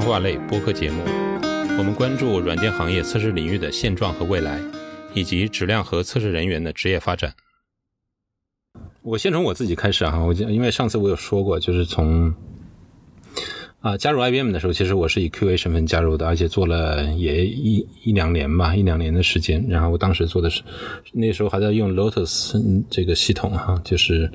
谈话类播客节目。我们关注软件行业测试领域的现状和未来，以及质量和测试人员的职业发展。我先从我自己开始啊，我因为上次我有说过，就是从啊加入 IBM 的时候，其实我是以 QA 身份加入的，而且做了也一一两年吧，一两年的时间。然后我当时做的是那时候还在用 Lotus 这个系统哈，就是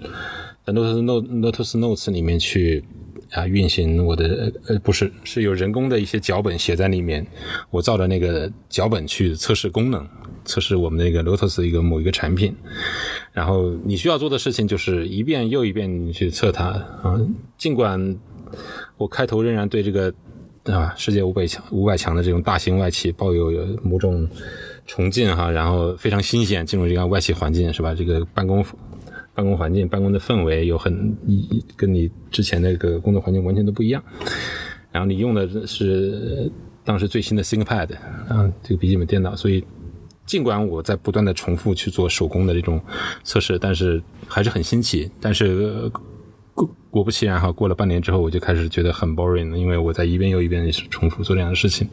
在 Lotus Note Lotus Notes 里面去啊运行我的呃不是是有人工的一些脚本写在里面，我照着那个脚本去测试功能。测试我们那个 Lotus 一个某一个产品，然后你需要做的事情就是一遍又一遍去测它啊。尽管我开头仍然对这个啊世界五百强五百强的这种大型外企抱有某种崇敬哈，然后非常新鲜进入这样外企环境是吧？这个办公办公环境、办公的氛围有很跟你之前那个工作环境完全都不一样。然后你用的是当时最新的 ThinkPad 啊，这个笔记本电脑，所以。尽管我在不断的重复去做手工的这种测试，但是还是很新奇。但是果果不其然哈，过了半年之后，我就开始觉得很 boring 了，因为我在一遍又一遍重复做这样的事情。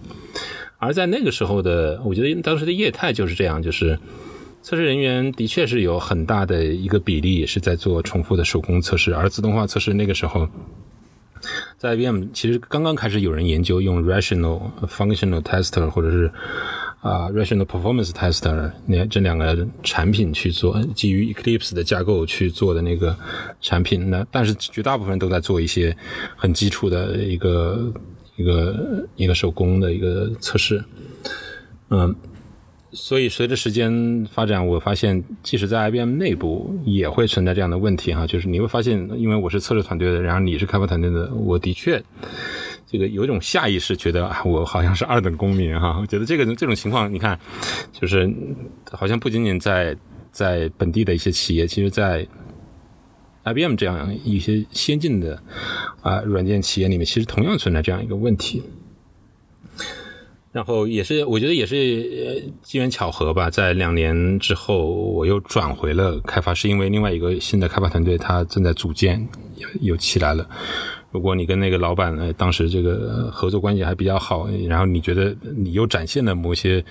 而在那个时候的，我觉得当时的业态就是这样，就是测试人员的确是有很大的一个比例是在做重复的手工测试，而自动化测试那个时候在 IBM 其实刚刚开始有人研究用 rational functional tester 或者是。啊，Rational Performance Tester 那这两个产品去做，基于 Eclipse 的架构去做的那个产品，那但是绝大部分都在做一些很基础的一个一个一个手工的一个测试，嗯，所以随着时间发展，我发现即使在 IBM 内部也会存在这样的问题哈，就是你会发现，因为我是测试团队的，然后你是开发团队的，我的确。这个有一种下意识觉得啊，我好像是二等公民哈。我觉得这个这种情况，你看，就是好像不仅仅在在本地的一些企业，其实在 IBM 这样一些先进的啊软件企业里面，其实同样存在这样一个问题。然后也是，我觉得也是机缘巧合吧。在两年之后，我又转回了开发，是因为另外一个新的开发团队他正在组建，又起来了。如果你跟那个老板呢，当时这个合作关系还比较好，然后你觉得你又展现了某些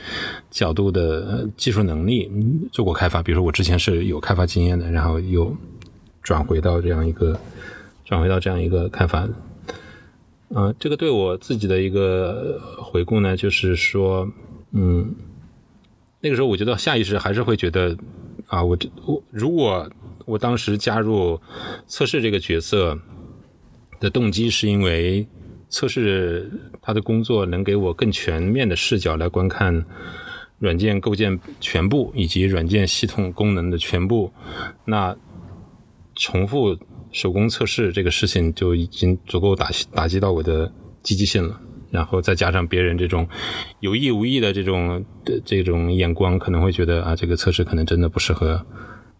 角度的技术能力，做过开发，比如说我之前是有开发经验的，然后又转回到这样一个转回到这样一个开发，嗯，这个对我自己的一个回顾呢，就是说，嗯，那个时候我觉得下意识还是会觉得啊，我这我如果我当时加入测试这个角色。的动机是因为测试他的工作能给我更全面的视角来观看软件构建全部以及软件系统功能的全部。那重复手工测试这个事情就已经足够打打击到我的积极性了。然后再加上别人这种有意无意的这种的这种眼光，可能会觉得啊，这个测试可能真的不适合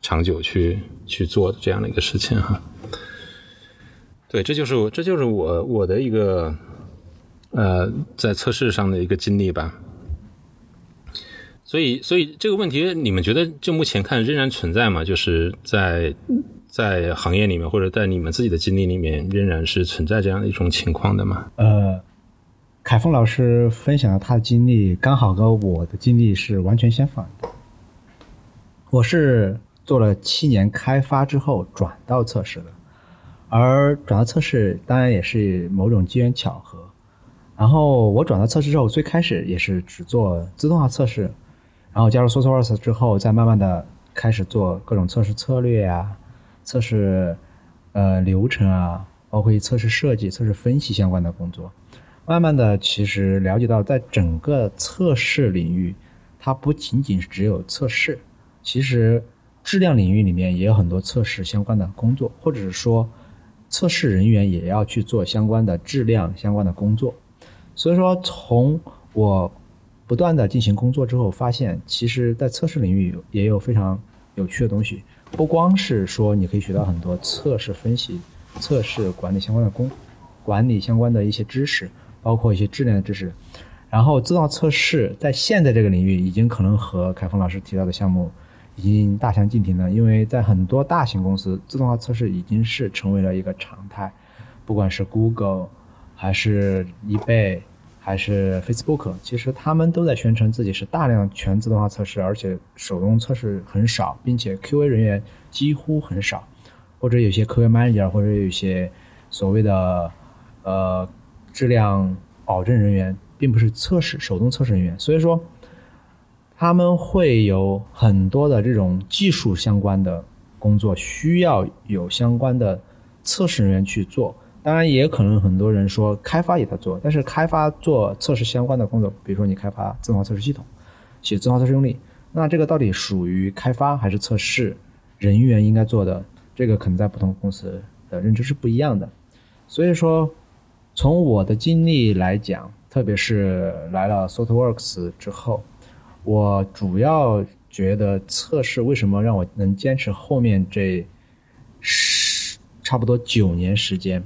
长久去去做这样的一个事情哈。对，这就是我，这就是我我的一个，呃，在测试上的一个经历吧。所以，所以这个问题，你们觉得就目前看仍然存在吗？就是在在行业里面，或者在你们自己的经历里面，仍然是存在这样的一种情况的吗？呃，凯峰老师分享了他的经历，刚好跟我的经历是完全相反的。我是做了七年开发之后转到测试的。而转到测试当然也是某种机缘巧合，然后我转到测试之后，最开始也是只做自动化测试，然后加入 SourceWorks 之后，再慢慢的开始做各种测试策略啊、测试呃流程啊，包括测试设计、测试分析相关的工作。慢慢的，其实了解到，在整个测试领域，它不仅仅是只有测试，其实质量领域里面也有很多测试相关的工作，或者是说。测试人员也要去做相关的质量相关的工作，所以说从我不断的进行工作之后，发现其实在测试领域也有非常有趣的东西，不光是说你可以学到很多测试分析、测试管理相关的工管理相关的一些知识，包括一些质量的知识。然后自动化测试在现在这个领域，已经可能和凯峰老师提到的项目。已经大相径庭了，因为在很多大型公司，自动化测试已经是成为了一个常态。不管是 Google，还是 eBay，还是 Facebook，其实他们都在宣称自己是大量全自动化测试，而且手动测试很少，并且 QA 人员几乎很少，或者有些 QA manager，或者有些所谓的呃质量保证人员，并不是测试手动测试人员，所以说他们会有很多的这种技术相关的工作需要有相关的测试人员去做。当然，也可能很多人说开发也在做，但是开发做测试相关的工作，比如说你开发自动化测试系统，写自动化测试用例，那这个到底属于开发还是测试人员应该做的？这个可能在不同公司的认知是不一样的。所以说，从我的经历来讲，特别是来了 SoftWorks 之后，我主要觉得测试为什么让我能坚持后面这十差不多九年时间。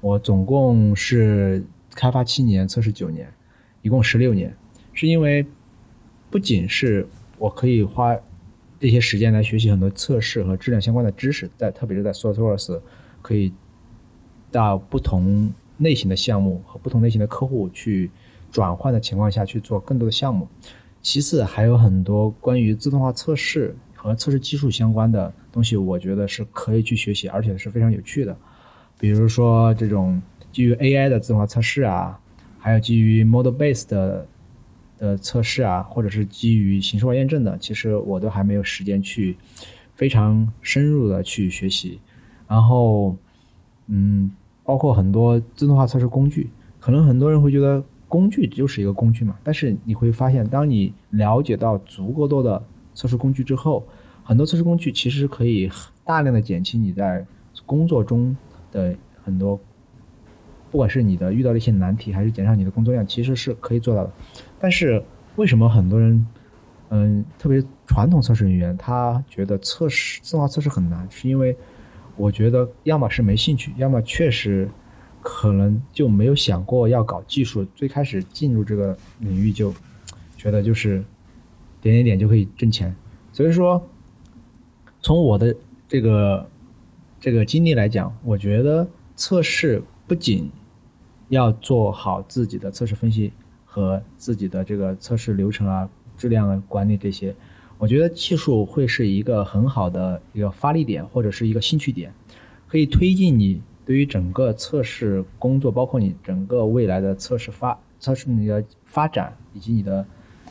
我总共是开发七年，测试九年，一共十六年。是因为不仅是我可以花这些时间来学习很多测试和质量相关的知识，在特别是在 SourceWorks 可以到不同类型的项目和不同类型的客户去转换的情况下去做更多的项目。其次还有很多关于自动化测试和测试技术相关的东西，我觉得是可以去学习，而且是非常有趣的。比如说这种基于 AI 的自动化测试啊，还有基于 model base 的的测试啊，或者是基于形式化验证的，其实我都还没有时间去非常深入的去学习。然后，嗯，包括很多自动化测试工具，可能很多人会觉得工具就是一个工具嘛，但是你会发现，当你了解到足够多的测试工具之后，很多测试工具其实可以大量的减轻你在工作中。的很多，不管是你的遇到的一些难题，还是减少你的工作量，其实是可以做到的。但是为什么很多人，嗯，特别传统测试人员，他觉得测试自动化测试很难？是因为我觉得要么是没兴趣，要么确实可能就没有想过要搞技术。最开始进入这个领域就觉得就是点点点就可以挣钱。所以说，从我的这个。这个经历来讲，我觉得测试不仅要做好自己的测试分析和自己的这个测试流程啊、质量啊管理这些，我觉得技术会是一个很好的一个发力点或者是一个兴趣点，可以推进你对于整个测试工作，包括你整个未来的测试发测试你的发展以及你的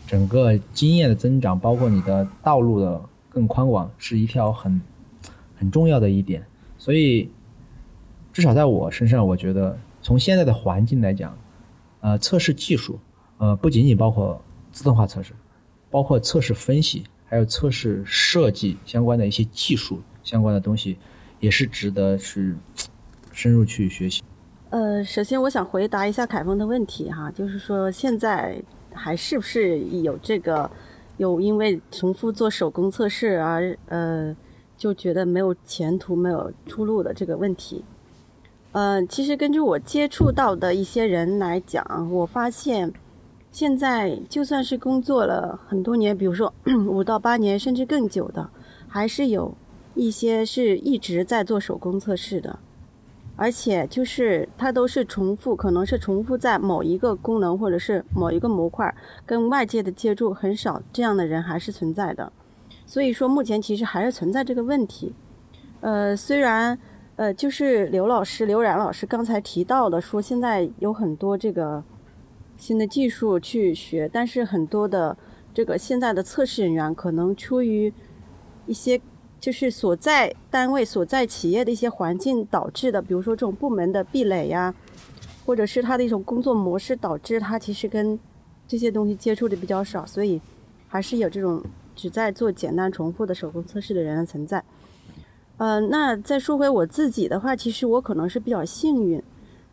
整个经验的增长，包括你的道路的更宽广，是一条很很重要的一点。所以，至少在我身上，我觉得从现在的环境来讲，呃，测试技术，呃，不仅仅包括自动化测试，包括测试分析，还有测试设计相关的一些技术相关的东西，也是值得去 深入去学习。呃，首先我想回答一下凯峰的问题哈，就是说现在还是不是有这个有因为重复做手工测试而呃。就觉得没有前途、没有出路的这个问题，呃，其实根据我接触到的一些人来讲，我发现现在就算是工作了很多年，比如说 五到八年甚至更久的，还是有一些是一直在做手工测试的，而且就是它都是重复，可能是重复在某一个功能或者是某一个模块跟外界的接触很少，这样的人还是存在的。所以说，目前其实还是存在这个问题。呃，虽然呃，就是刘老师、刘冉老师刚才提到的，说现在有很多这个新的技术去学，但是很多的这个现在的测试人员可能出于一些就是所在单位、所在企业的一些环境导致的，比如说这种部门的壁垒呀，或者是他的一种工作模式导致他其实跟这些东西接触的比较少，所以还是有这种。只在做简单重复的手工测试的人的存在，嗯，那再说回我自己的话，其实我可能是比较幸运，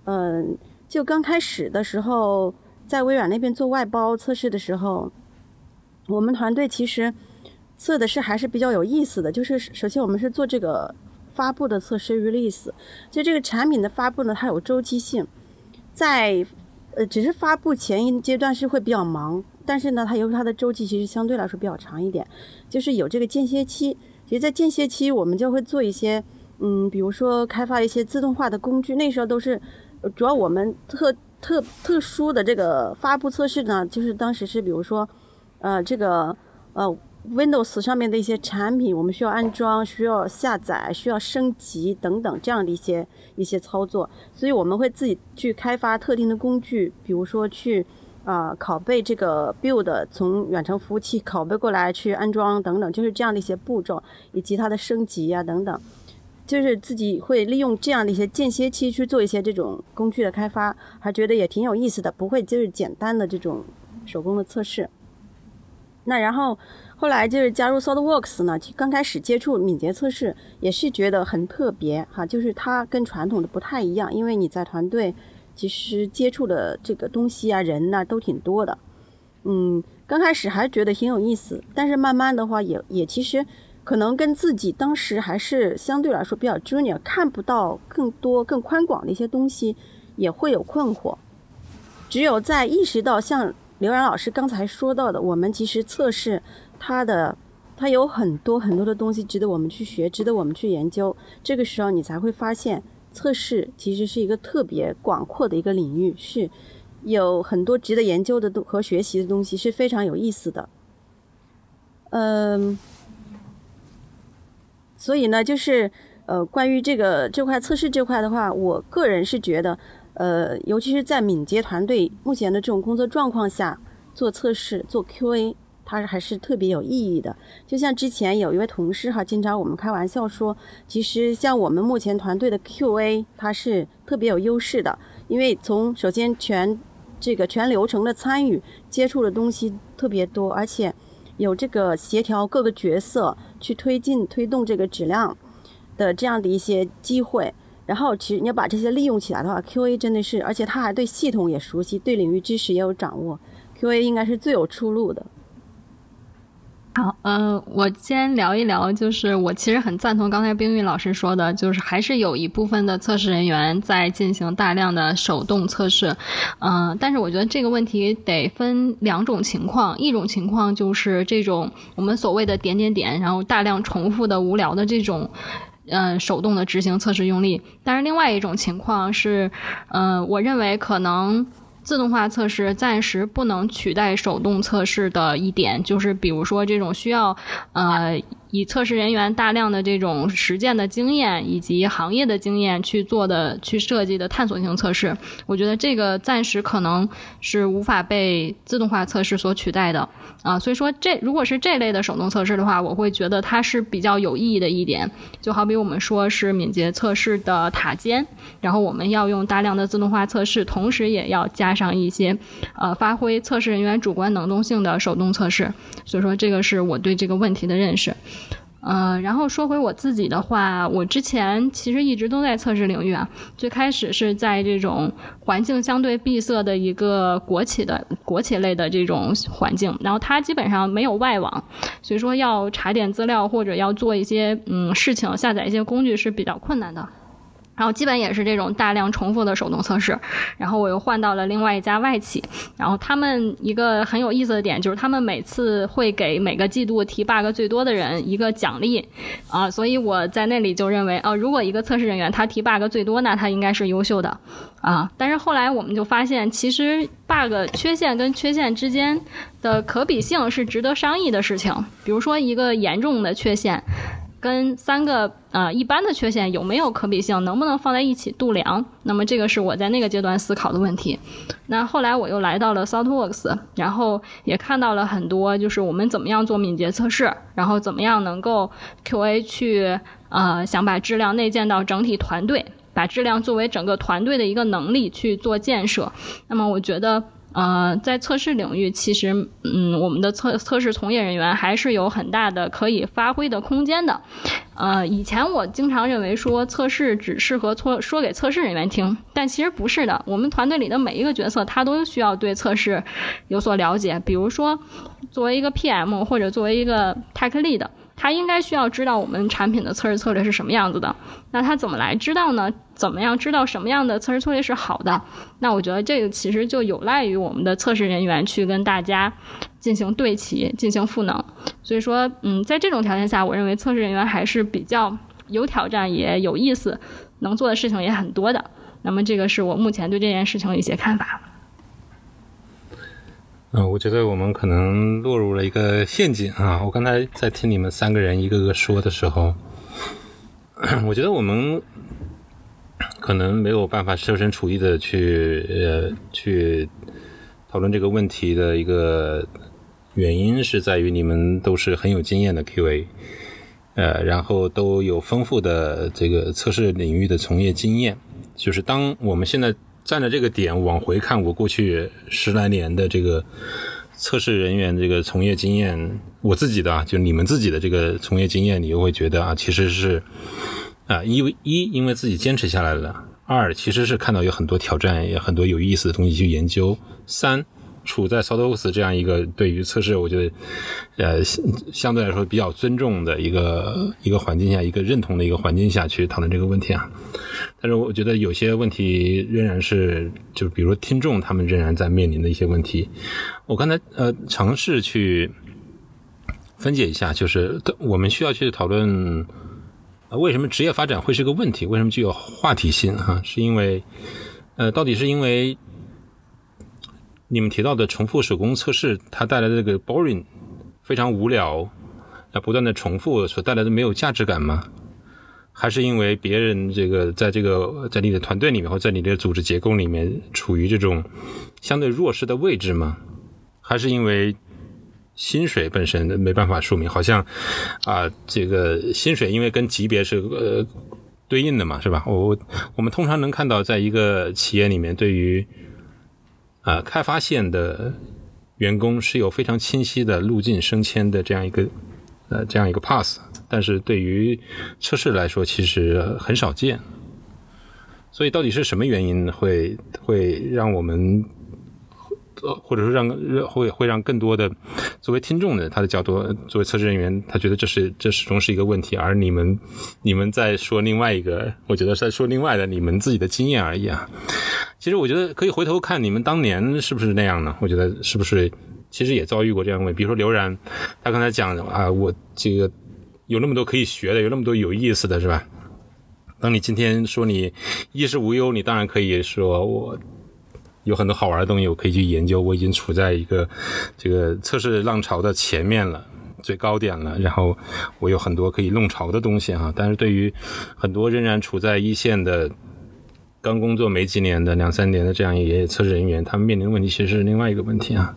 嗯，就刚开始的时候，在微软那边做外包测试的时候，我们团队其实测的是还是比较有意思的，就是首先我们是做这个发布的测试 release，就这个产品的发布呢，它有周期性，在呃，只是发布前一阶段是会比较忙。但是呢，它由于它的周期其实相对来说比较长一点，就是有这个间歇期。其实，在间歇期，我们就会做一些，嗯，比如说开发一些自动化的工具。那时候都是主要我们特特特殊的这个发布测试呢，就是当时是比如说，呃，这个呃 Windows 上面的一些产品，我们需要安装、需要下载、需要升级等等这样的一些一些操作，所以我们会自己去开发特定的工具，比如说去啊拷贝这个 build 从远程服务器拷贝过来去安装等等，就是这样的一些步骤，以及它的升级啊等等。就是自己会利用这样的一些间歇期去做一些这种工具的开发，还觉得也挺有意思的，不会就是简单的这种手工的测试。那然后后来就是加入 SolidWorks 呢，刚开始接触敏捷测试也是觉得很特别哈，就是它跟传统的不太一样，因为你在团队其实接触的这个东西啊人呐都挺多的，嗯，刚开始还觉得挺有意思，但是慢慢的话也也其实。可能跟自己当时还是相对来说比较 junior，看不到更多更宽广的一些东西，也会有困惑。只有在意识到像刘然老师刚才说到的，我们其实测试它的，它有很多很多的东西值得我们去学，值得我们去研究。这个时候你才会发现，测试其实是一个特别广阔的一个领域，是有很多值得研究的东和学习的东西，是非常有意思的。嗯。所以呢，就是呃，关于这个这块测试这块的话，我个人是觉得，呃，尤其是在敏捷团队目前的这种工作状况下，做测试做 QA，它还是特别有意义的。就像之前有一位同事哈，经常我们开玩笑说，其实像我们目前团队的 QA，它是特别有优势的，因为从首先全这个全流程的参与接触的东西特别多，而且。有这个协调各个角色去推进、推动这个质量的这样的一些机会，然后其实你要把这些利用起来的话，QA 真的是，而且他还对系统也熟悉，对领域知识也有掌握，QA 应该是最有出路的。好，嗯，我先聊一聊，就是我其实很赞同刚才冰玉老师说的，就是还是有一部分的测试人员在进行大量的手动测试，嗯，但是我觉得这个问题得分两种情况，一种情况就是这种我们所谓的点点点，然后大量重复的无聊的这种，嗯，手动的执行测试用例，但是另外一种情况是，嗯，我认为可能。自动化测试暂时不能取代手动测试的一点，就是比如说这种需要，呃。以测试人员大量的这种实践的经验以及行业的经验去做的、去设计的探索性测试，我觉得这个暂时可能是无法被自动化测试所取代的啊。所以说，这如果是这类的手动测试的话，我会觉得它是比较有意义的一点。就好比我们说是敏捷测试的塔尖，然后我们要用大量的自动化测试，同时也要加上一些呃发挥测试人员主观能动性的手动测试。所以说，这个是我对这个问题的认识。呃，然后说回我自己的话，我之前其实一直都在测试领域啊。最开始是在这种环境相对闭塞的一个国企的国企类的这种环境，然后它基本上没有外网，所以说要查点资料或者要做一些嗯事情，下载一些工具是比较困难的。然后基本也是这种大量重复的手动测试，然后我又换到了另外一家外企，然后他们一个很有意思的点就是他们每次会给每个季度提 bug 最多的人一个奖励，啊，所以我在那里就认为，哦，如果一个测试人员他提 bug 最多，那他应该是优秀的，啊，但是后来我们就发现，其实 bug 缺陷跟缺陷之间的可比性是值得商议的事情，比如说一个严重的缺陷。跟三个呃一般的缺陷有没有可比性，能不能放在一起度量？那么这个是我在那个阶段思考的问题。那后来我又来到了 SaltWorks，然后也看到了很多，就是我们怎么样做敏捷测试，然后怎么样能够 QA 去呃想把质量内建到整体团队，把质量作为整个团队的一个能力去做建设。那么我觉得。呃，在测试领域，其实，嗯，我们的测测试从业人员还是有很大的可以发挥的空间的。呃，以前我经常认为说测试只适合测说给测试人员听，但其实不是的。我们团队里的每一个角色，他都需要对测试有所了解。比如说，作为一个 PM 或者作为一个 Tech Lead。他应该需要知道我们产品的测试策略是什么样子的，那他怎么来知道呢？怎么样知道什么样的测试策略是好的？那我觉得这个其实就有赖于我们的测试人员去跟大家进行对齐、进行赋能。所以说，嗯，在这种条件下，我认为测试人员还是比较有挑战、也有意思，能做的事情也很多的。那么这个是我目前对这件事情的一些看法。嗯，我觉得我们可能落入了一个陷阱啊！我刚才在听你们三个人一个个说的时候，我觉得我们可能没有办法设身处地的去呃去讨论这个问题的一个原因，是在于你们都是很有经验的 QA，呃，然后都有丰富的这个测试领域的从业经验，就是当我们现在。站在这个点往回看，我过去十来年的这个测试人员这个从业经验，我自己的啊，就你们自己的这个从业经验，你又会觉得啊，其实是啊，因为一因为自己坚持下来了，二其实是看到有很多挑战，也很多有意思的东西去研究，三。处在 Sotos 这样一个对于测试，我觉得，呃，相对来说比较尊重的一个一个环境下，一个认同的一个环境下去讨论这个问题啊。但是我觉得有些问题仍然是，就比如听众他们仍然在面临的一些问题。我刚才呃尝试去分解一下，就是我们需要去讨论，啊为什么职业发展会是个问题？为什么具有话题性？哈，是因为，呃，到底是因为？你们提到的重复手工测试，它带来的这个 boring 非常无聊，要不断的重复所带来的没有价值感吗？还是因为别人这个在这个在你的团队里面或在你的组织结构里面处于这种相对弱势的位置吗？还是因为薪水本身没办法说明？好像啊，这个薪水因为跟级别是呃对应的嘛，是吧？我我们通常能看到，在一个企业里面对于啊，开发线的员工是有非常清晰的路径升迁的这样一个呃这样一个 pass，但是对于测试来说，其实很少见。所以，到底是什么原因会会让我们？或者说让会会让更多的作为听众的他的角度，作为测试人员，他觉得这是这始终是一个问题，而你们你们在说另外一个，我觉得是在说另外的你们自己的经验而已啊。其实我觉得可以回头看你们当年是不是那样呢？我觉得是不是其实也遭遇过这样的问题？比如说刘然，他刚才讲啊，我这个有那么多可以学的，有那么多有意思的是吧？当你今天说你衣食无忧，你当然可以说我。有很多好玩的东西，我可以去研究。我已经处在一个这个测试浪潮的前面了，最高点了。然后我有很多可以弄潮的东西哈。但是对于很多仍然处在一线的、刚工作没几年的两三年的这样一些测试人员，他们面临的问题其实是另外一个问题啊。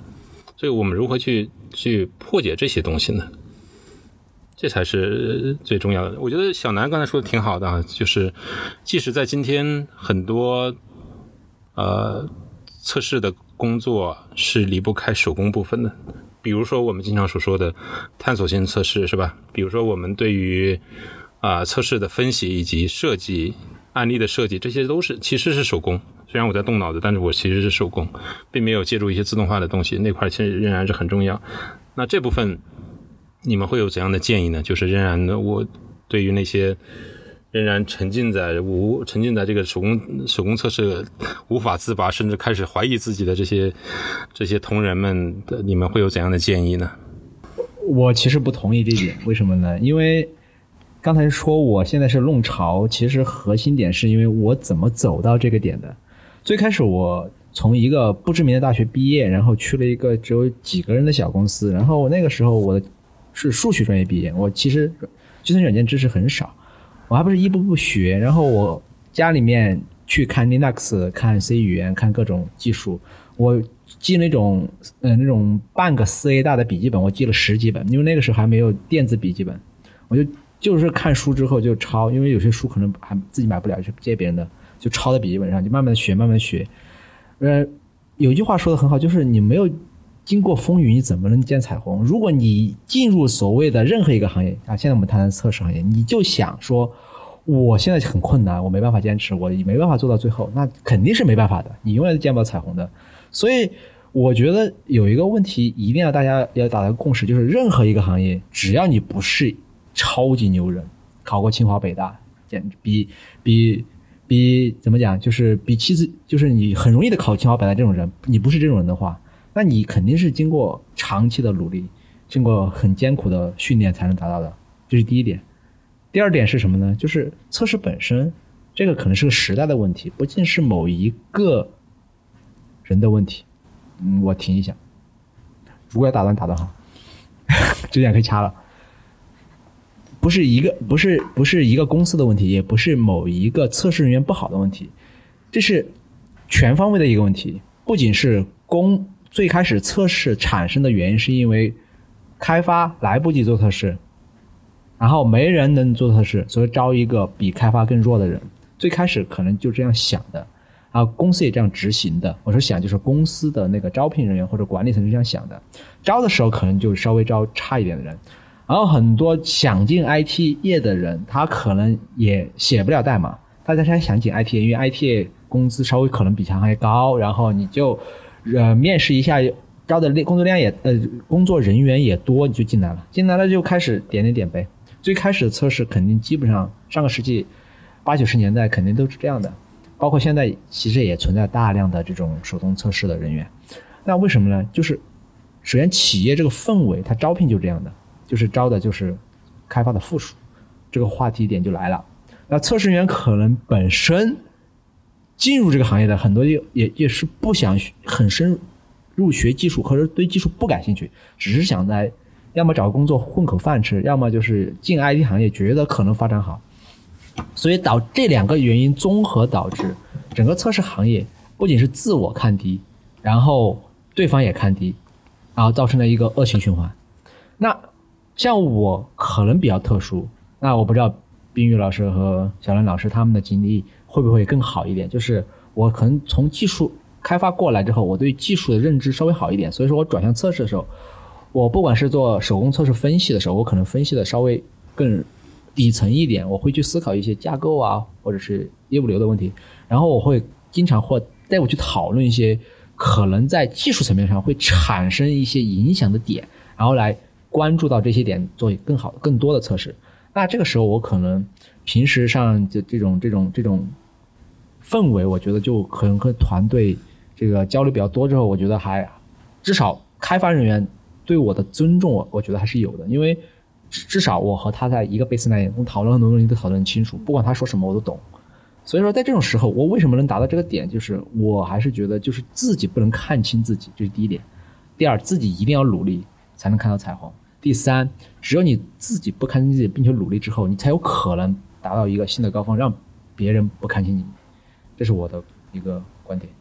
所以我们如何去去破解这些东西呢？这才是最重要的。我觉得小南刚才说的挺好的啊，就是即使在今天很多呃。测试的工作是离不开手工部分的，比如说我们经常所说的探索性测试，是吧？比如说我们对于啊测试的分析以及设计案例的设计，这些都是其实是手工。虽然我在动脑子，但是我其实是手工，并没有借助一些自动化的东西。那块其实仍然是很重要。那这部分你们会有怎样的建议呢？就是仍然的，我对于那些。仍然沉浸在无沉浸在这个手工手工测试无法自拔，甚至开始怀疑自己的这些这些同仁们，的你们会有怎样的建议呢？我其实不同意这点，为什么呢？因为刚才说我现在是弄潮，其实核心点是因为我怎么走到这个点的。最开始我从一个不知名的大学毕业，然后去了一个只有几个人的小公司，然后那个时候我是数学专业毕业，我其实计算软件知识很少。我还不是一步步学，然后我家里面去看 Linux、看 C 语言、看各种技术，我记那种呃那种半个四 A 大的笔记本，我记了十几本，因为那个时候还没有电子笔记本，我就就是看书之后就抄，因为有些书可能还自己买不了，就借别人的，就抄在笔记本上，就慢慢的学，慢慢的学。呃，有句话说的很好，就是你没有。经过风雨，你怎么能见彩虹？如果你进入所谓的任何一个行业啊，现在我们谈谈测试行业，你就想说，我现在很困难，我没办法坚持，我没办法做到最后，那肯定是没办法的，你永远都见不到彩虹的。所以，我觉得有一个问题一定要大家要达到共识，就是任何一个行业，只要你不是超级牛人，考过清华北大，简直比比比怎么讲，就是比其次就是你很容易的考清华北大这种人，你不是这种人的话。那你肯定是经过长期的努力，经过很艰苦的训练才能达到的，这是第一点。第二点是什么呢？就是测试本身，这个可能是个时代的问题，不仅是某一个人的问题。嗯，我停一下，如果要打断，打断哈，这样可以掐了。不是一个，不是不是一个公司的问题，也不是某一个测试人员不好的问题，这是全方位的一个问题。不仅是公最开始测试产生的原因，是因为开发来不及做测试，然后没人能做测试，所以招一个比开发更弱的人。最开始可能就这样想的，然后公司也这样执行的。我说想就是公司的那个招聘人员或者管理层是这样想的，招的时候可能就稍微招差一点的人。然后很多想进 IT 业的人，他可能也写不了代码。大家现在想进 IT 业，因为 IT 业工资稍微可能比其他行业高，然后你就，呃，面试一下，招的工作量也呃，工作人员也多，你就进来了。进来了就开始点点点呗。最开始的测试肯定基本上上个世纪八九十年代肯定都是这样的，包括现在其实也存在大量的这种手动测试的人员。那为什么呢？就是首先企业这个氛围，它招聘就这样的。就是招的就是开发的附属，这个话题点就来了。那测试员可能本身进入这个行业的很多也也也是不想很深入学技术，或者对技术不感兴趣，只是想在要么找工作混口饭吃，要么就是进 IT 行业觉得可能发展好。所以导这两个原因综合导致整个测试行业不仅是自我看低，然后对方也看低，然后造成了一个恶性循环。那。像我可能比较特殊，那我不知道冰玉老师和小兰老师他们的经历会不会更好一点？就是我可能从技术开发过来之后，我对技术的认知稍微好一点，所以说我转向测试的时候，我不管是做手工测试分析的时候，我可能分析的稍微更底层一点，我会去思考一些架构啊，或者是业务流的问题，然后我会经常或带我去讨论一些可能在技术层面上会产生一些影响的点，然后来。关注到这些点，做更好、更多的测试。那这个时候，我可能平时上这这种、这种、这种氛围，我觉得就可能和团队这个交流比较多之后，我觉得还至少开发人员对我的尊重，我我觉得还是有的。因为至少我和他在一个 base 内，我们讨论很多东西都讨论清楚，不管他说什么我都懂。所以说，在这种时候，我为什么能达到这个点，就是我还是觉得，就是自己不能看清自己，这是第一点。第二，自己一定要努力，才能看到彩虹。第三，只有你自己不看清自己，并且努力之后，你才有可能达到一个新的高峰，让别人不看清你。这是我的一个观点。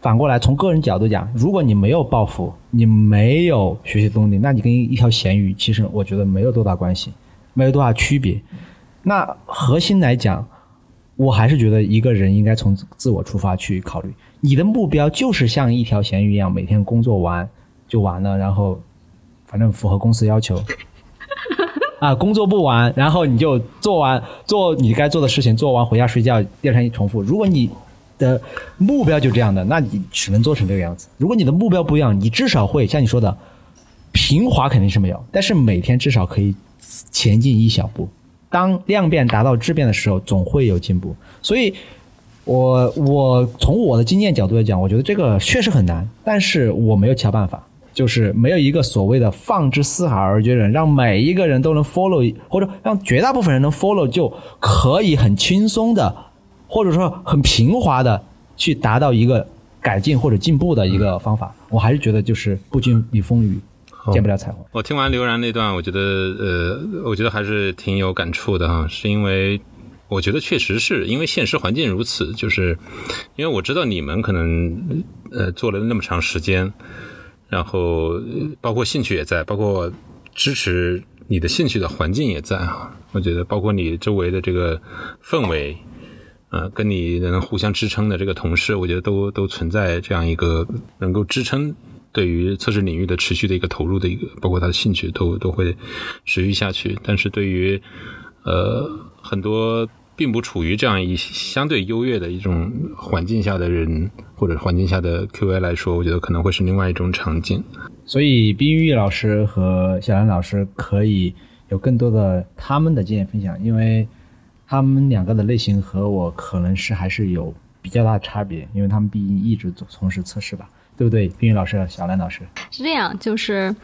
反过来，从个人角度讲，如果你没有抱负，你没有学习动力，那你跟一条咸鱼，其实我觉得没有多大关系，没有多大区别。那核心来讲，我还是觉得一个人应该从自我出发去考虑。你的目标就是像一条咸鱼一样，每天工作完就完了，然后。反正符合公司要求，啊，工作不完，然后你就做完做你该做的事情，做完回家睡觉，第二天重复。如果你的目标就这样的，那你只能做成这个样子。如果你的目标不一样，你至少会像你说的，平滑肯定是没有，但是每天至少可以前进一小步。当量变达到质变的时候，总会有进步。所以，我我从我的经验角度来讲，我觉得这个确实很难，但是我没有其他办法。就是没有一个所谓的放之四海而皆准，让每一个人都能 follow，或者让绝大部分人能 follow，就可以很轻松的，或者说很平滑的去达到一个改进或者进步的一个方法。我还是觉得就是不经历风雨，见不了彩虹。我听完刘然那段，我觉得呃，我觉得还是挺有感触的哈，是因为我觉得确实是因为现实环境如此，就是因为我知道你们可能呃做了那么长时间。然后，包括兴趣也在，包括支持你的兴趣的环境也在啊。我觉得，包括你周围的这个氛围，呃，跟你能互相支撑的这个同事，我觉得都都存在这样一个能够支撑对于测试领域的持续的一个投入的一个，包括他的兴趣都都会持续下去。但是对于呃很多。并不处于这样一相对优越的一种环境下的人，或者环境下的 QA 来说，我觉得可能会是另外一种场景。所以，冰玉老师和小兰老师可以有更多的他们的经验分享，因为他们两个的类型和我可能是还是有比较大的差别，因为他们毕竟一直从从事测试吧，对不对？冰玉老师、小兰老师是这样，就是。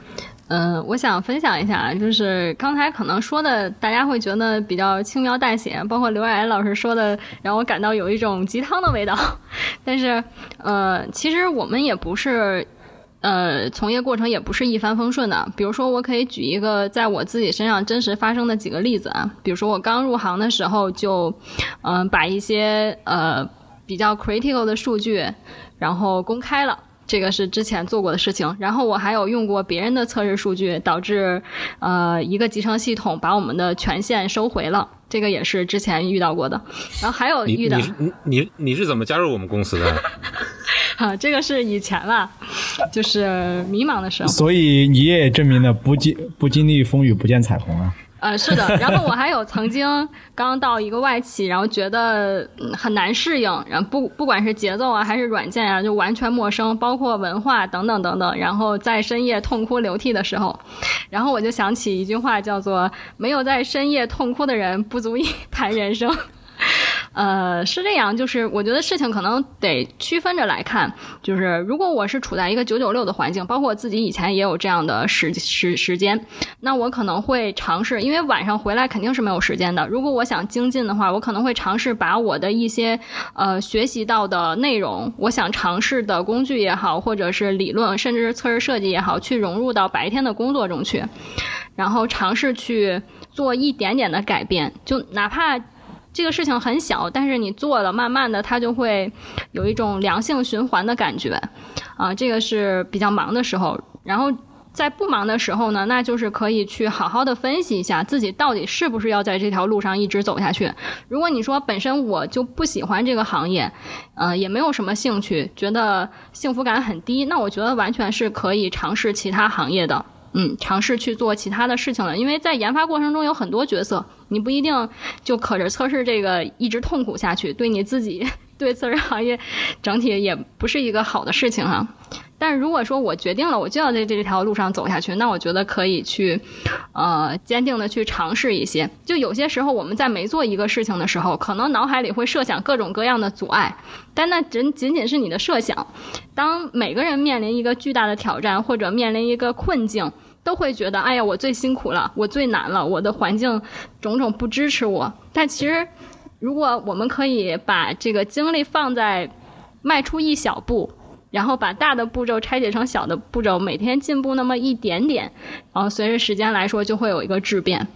嗯，我想分享一下，就是刚才可能说的，大家会觉得比较轻描淡写，包括刘冉老师说的，让我感到有一种鸡汤的味道。但是，呃，其实我们也不是，呃，从业过程也不是一帆风顺的。比如说，我可以举一个在我自己身上真实发生的几个例子啊。比如说，我刚入行的时候，就，嗯，把一些呃比较 critical 的数据，然后公开了。这个是之前做过的事情，然后我还有用过别人的测试数据，导致呃一个集成系统把我们的权限收回了，这个也是之前遇到过的。然后还有遇到你你你你是怎么加入我们公司的？啊，这个是以前吧，就是迷茫的时候。所以你也证明了不经不经历风雨不见彩虹啊。呃，是的，然后我还有曾经刚到一个外企，然后觉得很难适应，然后不不管是节奏啊还是软件啊，就完全陌生，包括文化等等等等，然后在深夜痛哭流涕的时候，然后我就想起一句话，叫做“没有在深夜痛哭的人，不足以 谈人生”。呃，是这样，就是我觉得事情可能得区分着来看。就是如果我是处在一个九九六的环境，包括我自己以前也有这样的时时时间，那我可能会尝试，因为晚上回来肯定是没有时间的。如果我想精进的话，我可能会尝试把我的一些呃学习到的内容，我想尝试的工具也好，或者是理论，甚至是测试设计也好，去融入到白天的工作中去，然后尝试去做一点点的改变，就哪怕。这个事情很小，但是你做了，慢慢的它就会有一种良性循环的感觉，啊，这个是比较忙的时候。然后在不忙的时候呢，那就是可以去好好的分析一下自己到底是不是要在这条路上一直走下去。如果你说本身我就不喜欢这个行业，呃，也没有什么兴趣，觉得幸福感很低，那我觉得完全是可以尝试其他行业的。嗯，尝试去做其他的事情了，因为在研发过程中有很多角色，你不一定就可着测试这个一直痛苦下去，对你自己，对测试行业整体也不是一个好的事情哈。但是如果说我决定了我就要在这条路上走下去，那我觉得可以去，呃，坚定的去尝试一些。就有些时候我们在没做一个事情的时候，可能脑海里会设想各种各样的阻碍，但那仅仅仅是你的设想。当每个人面临一个巨大的挑战或者面临一个困境，都会觉得，哎呀，我最辛苦了，我最难了，我的环境种种不支持我。但其实，如果我们可以把这个精力放在迈出一小步。然后把大的步骤拆解成小的步骤，每天进步那么一点点，然后随着时间来说就会有一个质变。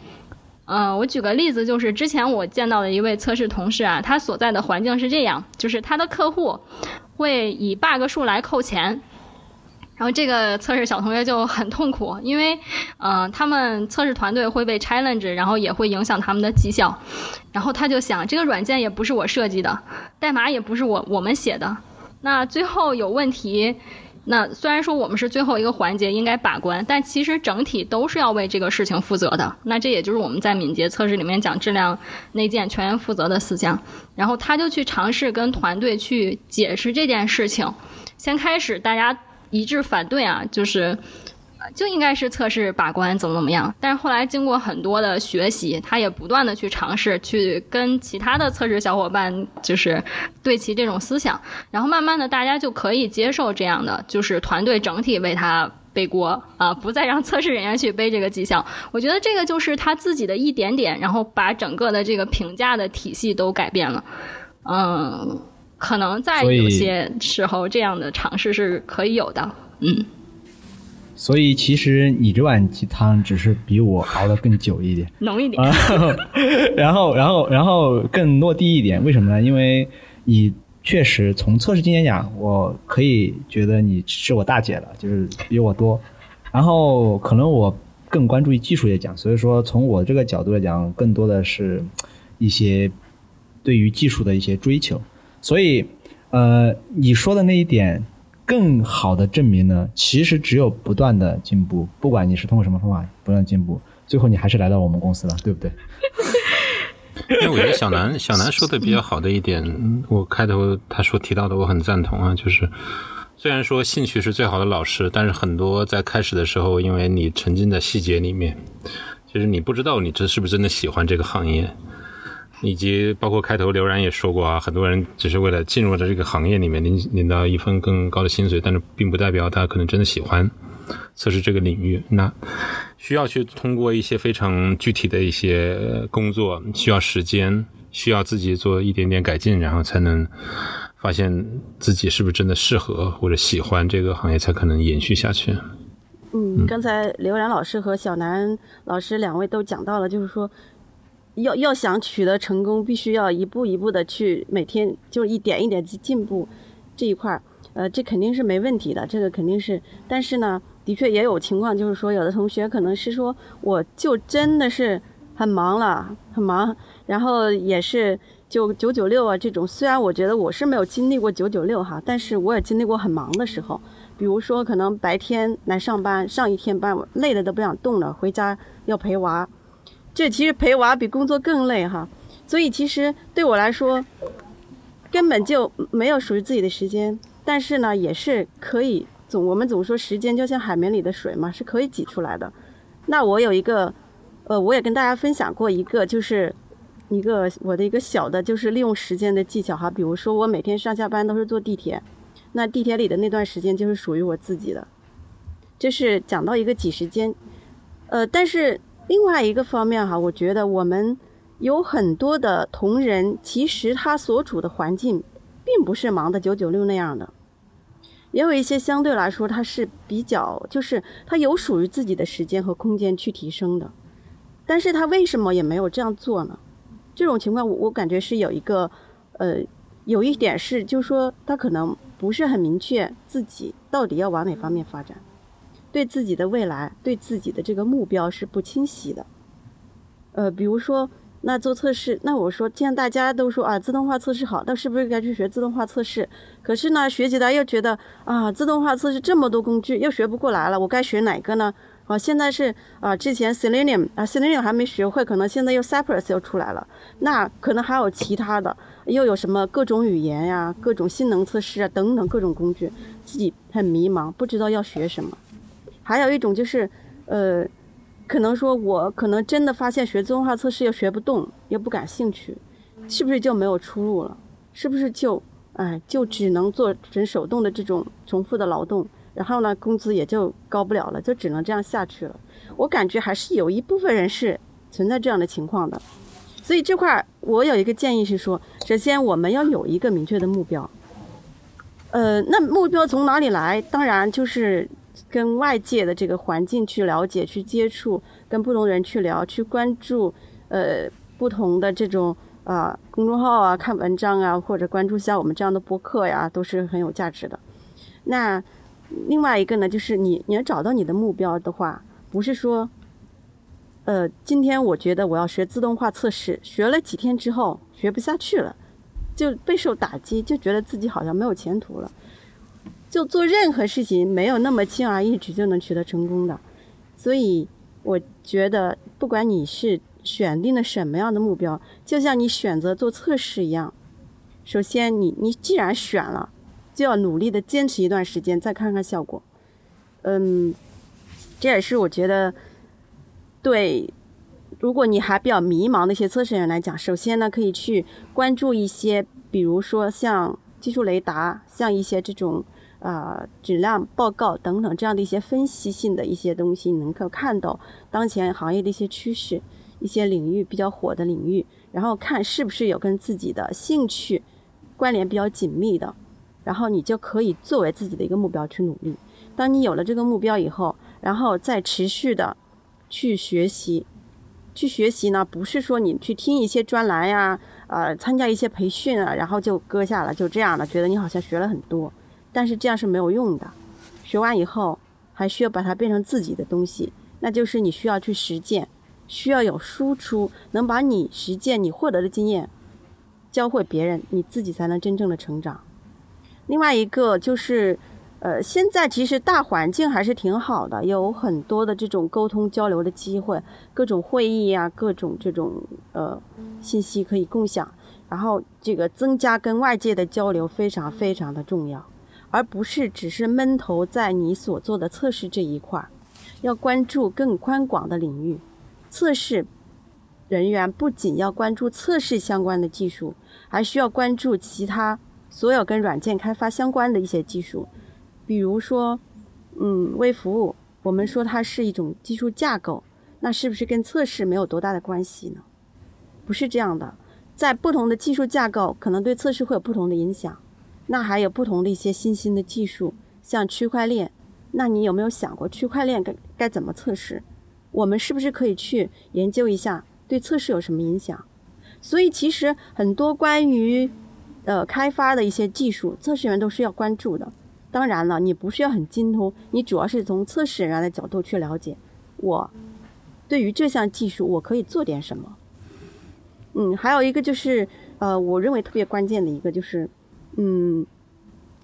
嗯，我举个例子，就是之前我见到的一位测试同事啊，他所在的环境是这样，就是他的客户会以 bug 数来扣钱，然后这个测试小同学就很痛苦，因为嗯，他们测试团队会被 challenge，然后也会影响他们的绩效，然后他就想，这个软件也不是我设计的，代码也不是我我们写的。那最后有问题，那虽然说我们是最后一个环节应该把关，但其实整体都是要为这个事情负责的。那这也就是我们在敏捷测试里面讲质量内建全员负责的思想。然后他就去尝试跟团队去解释这件事情。先开始大家一致反对啊，就是。就应该是测试把关怎么怎么样，但是后来经过很多的学习，他也不断的去尝试去跟其他的测试小伙伴就是对齐这种思想，然后慢慢的大家就可以接受这样的，就是团队整体为他背锅啊，不再让测试人员去背这个绩效。我觉得这个就是他自己的一点点，然后把整个的这个评价的体系都改变了。嗯，可能在有些时候这样的尝试是可以有的。嗯。所以其实你这碗鸡汤只是比我熬的更久一点，浓一点，然后然后然后更落地一点。为什么呢？因为你确实从测试经验讲，我可以觉得你是我大姐了，就是比我多。然后可能我更关注于技术来讲，所以说从我这个角度来讲，更多的是一些对于技术的一些追求。所以呃，你说的那一点。更好的证明呢，其实只有不断的进步，不管你是通过什么方法不断进步，最后你还是来到我们公司了，对不对？因为我觉得小南小南说的比较好的一点，我开头他说提到的我很赞同啊，就是虽然说兴趣是最好的老师，但是很多在开始的时候，因为你沉浸在细节里面，其实你不知道你这是不是真的喜欢这个行业。以及包括开头刘然也说过啊，很多人只是为了进入到这个行业里面领领到一份更高的薪水，但是并不代表他可能真的喜欢。测试这个领域，那需要去通过一些非常具体的一些工作，需要时间，需要自己做一点点改进，然后才能发现自己是不是真的适合或者喜欢这个行业，才可能延续下去。嗯，刚才刘然老师和小南老师两位都讲到了，就是说。要要想取得成功，必须要一步一步的去每天就一点一点去进步这一块儿，呃，这肯定是没问题的，这个肯定是。但是呢，的确也有情况，就是说有的同学可能是说，我就真的是很忙了，很忙，然后也是就九九六啊这种。虽然我觉得我是没有经历过九九六哈，但是我也经历过很忙的时候，比如说可能白天来上班上一天班，累的都不想动了，回家要陪娃。这其实陪娃比工作更累哈，所以其实对我来说，根本就没有属于自己的时间。但是呢，也是可以总我们总说时间就像海绵里的水嘛，是可以挤出来的。那我有一个，呃，我也跟大家分享过一个，就是一个我的一个小的，就是利用时间的技巧哈。比如说我每天上下班都是坐地铁，那地铁里的那段时间就是属于我自己的，就是讲到一个挤时间，呃，但是。另外一个方面哈，我觉得我们有很多的同仁，其实他所处的环境，并不是忙的九九六那样的，也有一些相对来说他是比较，就是他有属于自己的时间和空间去提升的，但是他为什么也没有这样做呢？这种情况我我感觉是有一个，呃，有一点是，就是说他可能不是很明确自己到底要往哪方面发展。对自己的未来，对自己的这个目标是不清晰的。呃，比如说，那做测试，那我说，既然大家都说啊，自动化测试好，那是不是该去学自动化测试？可是呢，学起来又觉得啊，自动化测试这么多工具，又学不过来了，我该学哪个呢？啊，现在是啊，之前 Selenium 啊，Selenium 还没学会，可能现在又 Cypress 又出来了，那可能还有其他的，又有什么各种语言呀，各种性能测试啊，等等各种工具，自己很迷茫，不知道要学什么。还有一种就是，呃，可能说我可能真的发现学自动化测试又学不动，又不感兴趣，是不是就没有出路了？是不是就，哎，就只能做纯手动的这种重复的劳动，然后呢，工资也就高不了了，就只能这样下去了？我感觉还是有一部分人是存在这样的情况的，所以这块我有一个建议是说，首先我们要有一个明确的目标，呃，那目标从哪里来？当然就是。跟外界的这个环境去了解、去接触，跟不同人去聊、去关注，呃，不同的这种啊公众号啊、看文章啊，或者关注像我们这样的播客呀，都是很有价值的。那另外一个呢，就是你你要找到你的目标的话，不是说，呃，今天我觉得我要学自动化测试，学了几天之后学不下去了，就备受打击，就觉得自己好像没有前途了。就做任何事情没有那么轻而易举就能取得成功的，所以我觉得不管你是选定了什么样的目标，就像你选择做测试一样，首先你你既然选了，就要努力的坚持一段时间，再看看效果。嗯，这也是我觉得对，如果你还比较迷茫的一些测试人来讲，首先呢可以去关注一些，比如说像技术雷达，像一些这种。啊，质量报告等等这样的一些分析性的一些东西，你能够看到当前行业的一些趋势，一些领域比较火的领域，然后看是不是有跟自己的兴趣关联比较紧密的，然后你就可以作为自己的一个目标去努力。当你有了这个目标以后，然后再持续的去学习，去学习呢，不是说你去听一些专栏呀，呃，参加一些培训啊，然后就搁下了，就这样了，觉得你好像学了很多。但是这样是没有用的，学完以后还需要把它变成自己的东西，那就是你需要去实践，需要有输出，能把你实践你获得的经验教会别人，你自己才能真正的成长。另外一个就是，呃，现在其实大环境还是挺好的，有很多的这种沟通交流的机会，各种会议呀，各种这种呃信息可以共享，然后这个增加跟外界的交流非常非常的重要。而不是只是闷头在你所做的测试这一块儿，要关注更宽广的领域。测试人员不仅要关注测试相关的技术，还需要关注其他所有跟软件开发相关的一些技术。比如说，嗯，微服务，我们说它是一种技术架构，那是不是跟测试没有多大的关系呢？不是这样的，在不同的技术架构，可能对测试会有不同的影响。那还有不同的一些新兴的技术，像区块链，那你有没有想过区块链该该怎么测试？我们是不是可以去研究一下对测试有什么影响？所以其实很多关于呃开发的一些技术，测试员都是要关注的。当然了，你不需要很精通，你主要是从测试人员的角度去了解，我对于这项技术我可以做点什么。嗯，还有一个就是呃，我认为特别关键的一个就是，嗯，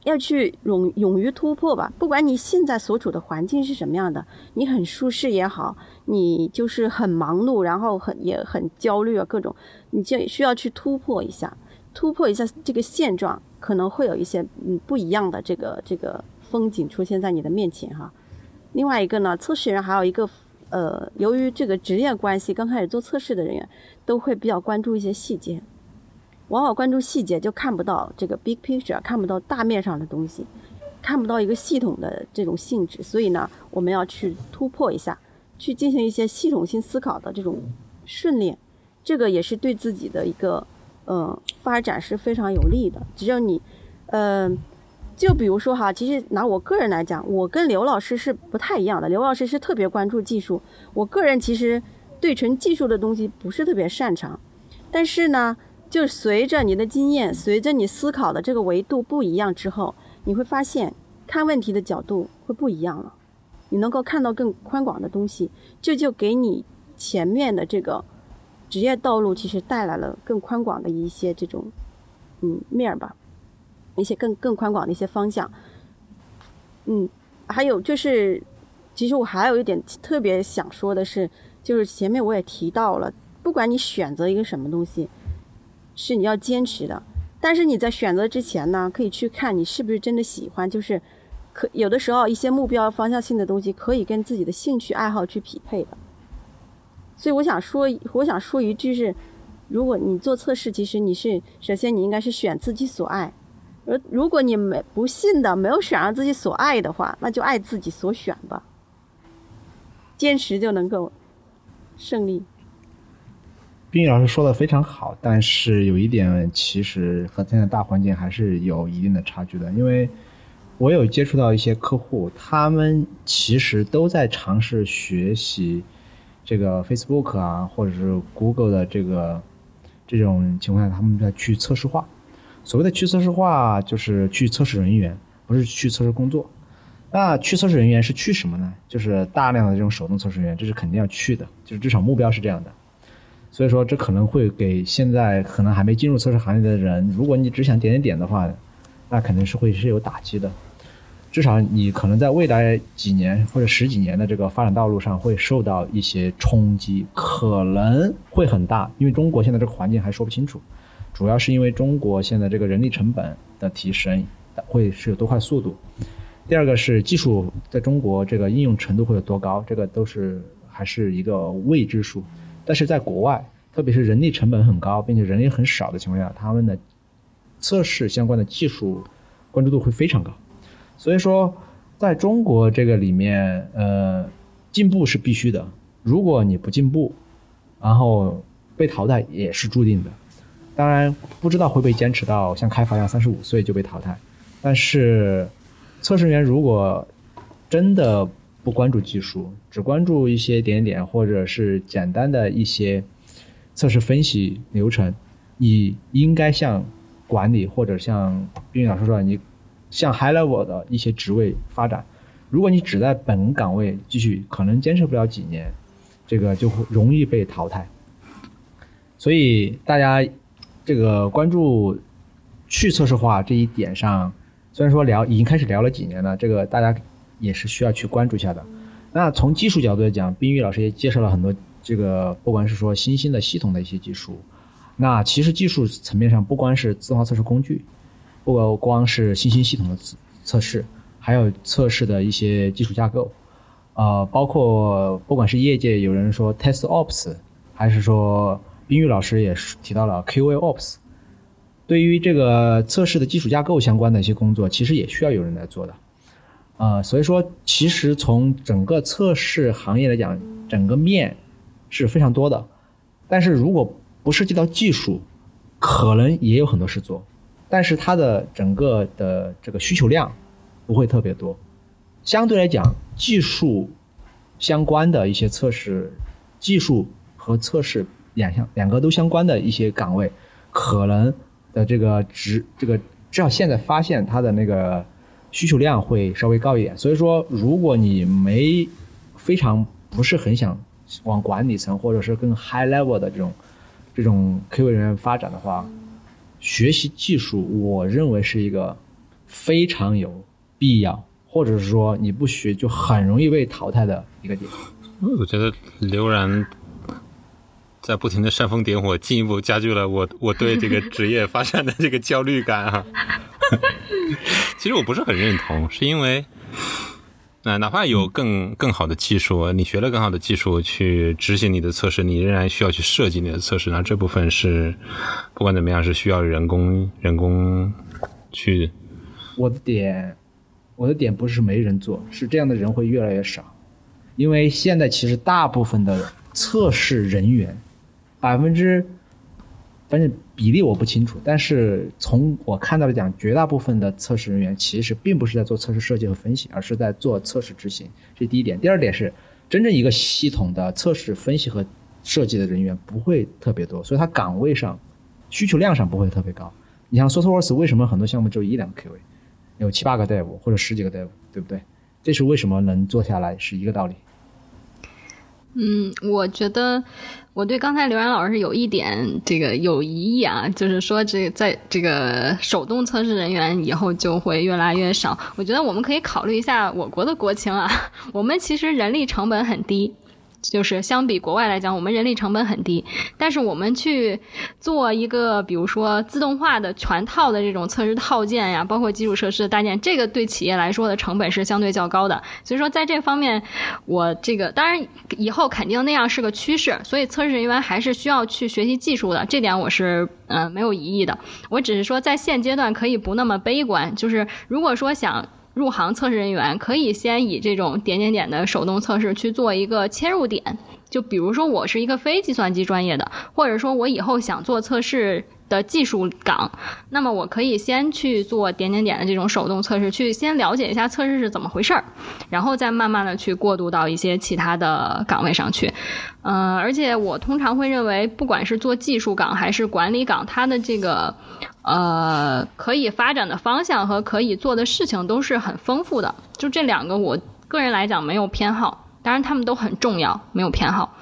要去勇勇于突破吧。不管你现在所处的环境是什么样的，你很舒适也好，你就是很忙碌，然后很也很焦虑啊，各种，你就需要去突破一下，突破一下这个现状。可能会有一些嗯不一样的这个这个风景出现在你的面前哈。另外一个呢，测试员还有一个呃，由于这个职业关系，刚开始做测试的人员都会比较关注一些细节，往往关注细节就看不到这个 big picture，看不到大面上的东西，看不到一个系统的这种性质。所以呢，我们要去突破一下，去进行一些系统性思考的这种训练，这个也是对自己的一个。嗯，发展是非常有利的。只有你，嗯，就比如说哈，其实拿我个人来讲，我跟刘老师是不太一样的。刘老师是特别关注技术，我个人其实对纯技术的东西不是特别擅长。但是呢，就随着你的经验，随着你思考的这个维度不一样之后，你会发现看问题的角度会不一样了。你能够看到更宽广的东西，这就给你前面的这个。职业道路其实带来了更宽广的一些这种，嗯面儿吧，一些更更宽广的一些方向。嗯，还有就是，其实我还有一点特别想说的是，就是前面我也提到了，不管你选择一个什么东西，是你要坚持的，但是你在选择之前呢，可以去看你是不是真的喜欢，就是可有的时候一些目标方向性的东西，可以跟自己的兴趣爱好去匹配的。所以我想说，我想说一句是：如果你做测试，其实你是首先你应该是选自己所爱。而如果你没不信的没有选上自己所爱的话，那就爱自己所选吧。坚持就能够胜利。冰雨老师说的非常好，但是有一点其实和现在大环境还是有一定的差距的，因为我有接触到一些客户，他们其实都在尝试学习。这个 Facebook 啊，或者是 Google 的这个这种情况下，他们在去测试化。所谓的去测试化，就是去测试人员，不是去测试工作。那去测试人员是去什么呢？就是大量的这种手动测试人员，这是肯定要去的，就是至少目标是这样的。所以说，这可能会给现在可能还没进入测试行业的人，如果你只想点点点的话，那肯定是会是有打击的。至少你可能在未来几年或者十几年的这个发展道路上会受到一些冲击，可能会很大，因为中国现在这个环境还说不清楚，主要是因为中国现在这个人力成本的提升会是有多快速度，第二个是技术在中国这个应用程度会有多高，这个都是还是一个未知数，但是在国外，特别是人力成本很高并且人也很少的情况下，他们的测试相关的技术关注度会非常高。所以说，在中国这个里面，呃，进步是必须的。如果你不进步，然后被淘汰也是注定的。当然，不知道会不会坚持到像开发一样三十五岁就被淘汰。但是，测试员如果真的不关注技术，只关注一些点点或者是简单的一些测试分析流程，你应该向管理或者像冰雨老师说，你。向 high level 的一些职位发展，如果你只在本岗位继续，可能坚持不了几年，这个就会容易被淘汰。所以大家这个关注去测试化这一点上，虽然说聊已经开始聊了几年了，这个大家也是需要去关注一下的。那从技术角度来讲，冰玉老师也介绍了很多这个，不管是说新兴的系统的一些技术，那其实技术层面上不光是自动化测试工具。不光是新兴系统的测试，还有测试的一些基础架构，呃，包括不管是业界有人说 test ops，还是说冰玉老师也提到了 QA ops，对于这个测试的基础架构相关的一些工作，其实也需要有人来做的。呃，所以说其实从整个测试行业来讲，整个面是非常多的，但是如果不涉及到技术，可能也有很多事做，但是它的整个的这个需求量不会特别多。相对来讲，技术相关的一些测试，技术和测试两项两个都相关的一些岗位，可能的这个值这个至少现在发现它的那个需求量会稍微高一点。所以说，如果你没非常不是很想往管理层或者是更 high level 的这种这种 QA 人员发展的话，学习技术，我认为是一个非常有必要。或者是说你不学就很容易被淘汰的一个点。我觉得刘然在不停的煽风点火，进一步加剧了我我对这个职业发展的这个焦虑感啊。其实我不是很认同，是因为那哪怕有更更好的技术，你学了更好的技术去执行你的测试，你仍然需要去设计你的测试。那这部分是不管怎么样是需要人工人工去。我的点。我的点不是没人做，是这样的人会越来越少，因为现在其实大部分的测试人员，百分之，反正比例我不清楚，但是从我看到的讲，绝大部分的测试人员其实并不是在做测试设计和分析，而是在做测试执行，这是第一点。第二点是，真正一个系统的测试分析和设计的人员不会特别多，所以它岗位上需求量上不会特别高。你像 SourceWorks 为什么很多项目只有一两个 QA？有七八个 dev 或者十几个 dev，对不对？这是为什么能做下来是一个道理。嗯，我觉得我对刚才刘然老师有一点这个有疑义啊，就是说这在这个手动测试人员以后就会越来越少。我觉得我们可以考虑一下我国的国情啊，我们其实人力成本很低。就是相比国外来讲，我们人力成本很低，但是我们去做一个，比如说自动化的全套的这种测试套件呀，包括基础设施的搭建，这个对企业来说的成本是相对较高的。所以说，在这方面，我这个当然以后肯定那样是个趋势，所以测试人员还是需要去学习技术的，这点我是嗯没有疑义的。我只是说，在现阶段可以不那么悲观，就是如果说想。入行测试人员可以先以这种点点点的手动测试去做一个切入点，就比如说我是一个非计算机专业的，或者说我以后想做测试的技术岗，那么我可以先去做点点点的这种手动测试，去先了解一下测试是怎么回事儿，然后再慢慢的去过渡到一些其他的岗位上去。嗯，而且我通常会认为，不管是做技术岗还是管理岗，它的这个。呃，可以发展的方向和可以做的事情都是很丰富的。就这两个，我个人来讲没有偏好，当然他们都很重要，没有偏好。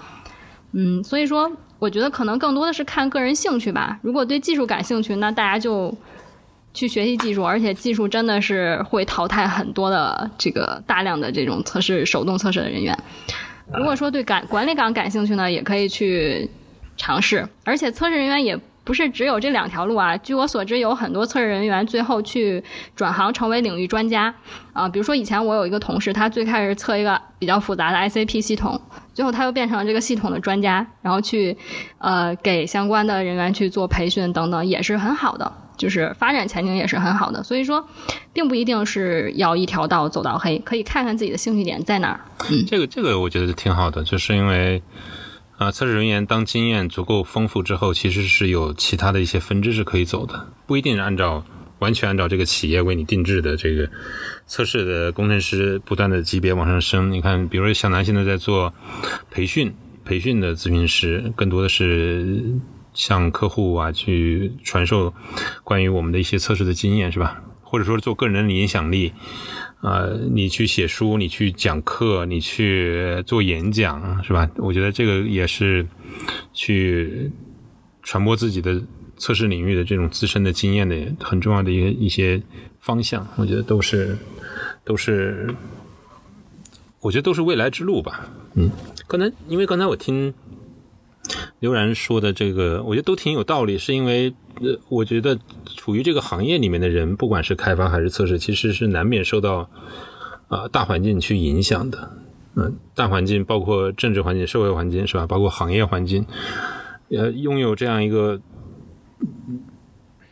嗯，所以说，我觉得可能更多的是看个人兴趣吧。如果对技术感兴趣，那大家就去学习技术，而且技术真的是会淘汰很多的这个大量的这种测试手动测试的人员。如果说对感管理岗感兴趣呢，也可以去尝试，而且测试人员也。不是只有这两条路啊！据我所知，有很多测试人员最后去转行成为领域专家啊。比如说，以前我有一个同事，他最开始测一个比较复杂的 ICP 系统，最后他又变成了这个系统的专家，然后去呃给相关的人员去做培训等等，也是很好的，就是发展前景也是很好的。所以说，并不一定是要一条道走到黑，可以看看自己的兴趣点在哪儿。嗯，这个这个我觉得挺好的，就是因为。啊，测试人员当经验足够丰富之后，其实是有其他的一些分支是可以走的，不一定按照完全按照这个企业为你定制的这个测试的工程师不断的级别往上升。你看，比如说向南现在在做培训，培训的咨询师，更多的是向客户啊去传授关于我们的一些测试的经验，是吧？或者说做个人的影响力。啊，你去写书，你去讲课，你去做演讲，是吧？我觉得这个也是去传播自己的测试领域的这种自身的经验的很重要的一个一些方向。我觉得都是都是，我觉得都是未来之路吧。嗯，可能因为刚才我听。刘然说的这个，我觉得都挺有道理，是因为呃，我觉得处于这个行业里面的人，不管是开发还是测试，其实是难免受到啊大环境去影响的。嗯，大环境包括政治环境、社会环境是吧？包括行业环境，呃，拥有这样一个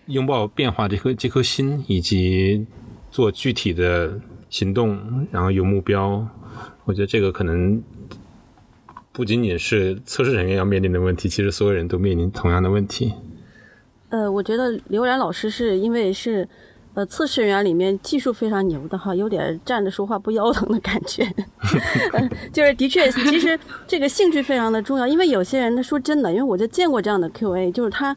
拥抱变化这颗这颗心，以及做具体的行动，然后有目标。我觉得这个可能不仅仅是测试人员要面临的问题，其实所有人都面临同样的问题。呃，我觉得刘然老师是因为是。呃，测试人员里面技术非常牛的哈，有点站着说话不腰疼的感觉。就是的确，其实这个兴趣非常的重要，因为有些人他说真的，因为我就见过这样的 QA，就是他，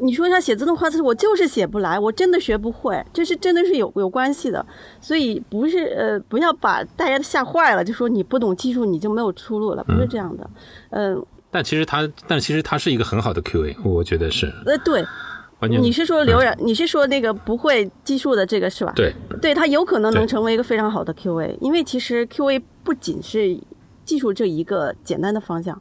你说他写自动化测试，我就是写不来，我真的学不会，这是真的是有有关系的。所以不是呃，不要把大家吓坏了，就说你不懂技术你就没有出路了，不是这样的。嗯，但其实他，但其实他是一个很好的 QA，我觉得是。呃，对。你是说刘然？你是说那个不会技术的这个是吧？对，对他有可能能成为一个非常好的 QA，因为其实 QA 不仅是技术这一个简单的方向，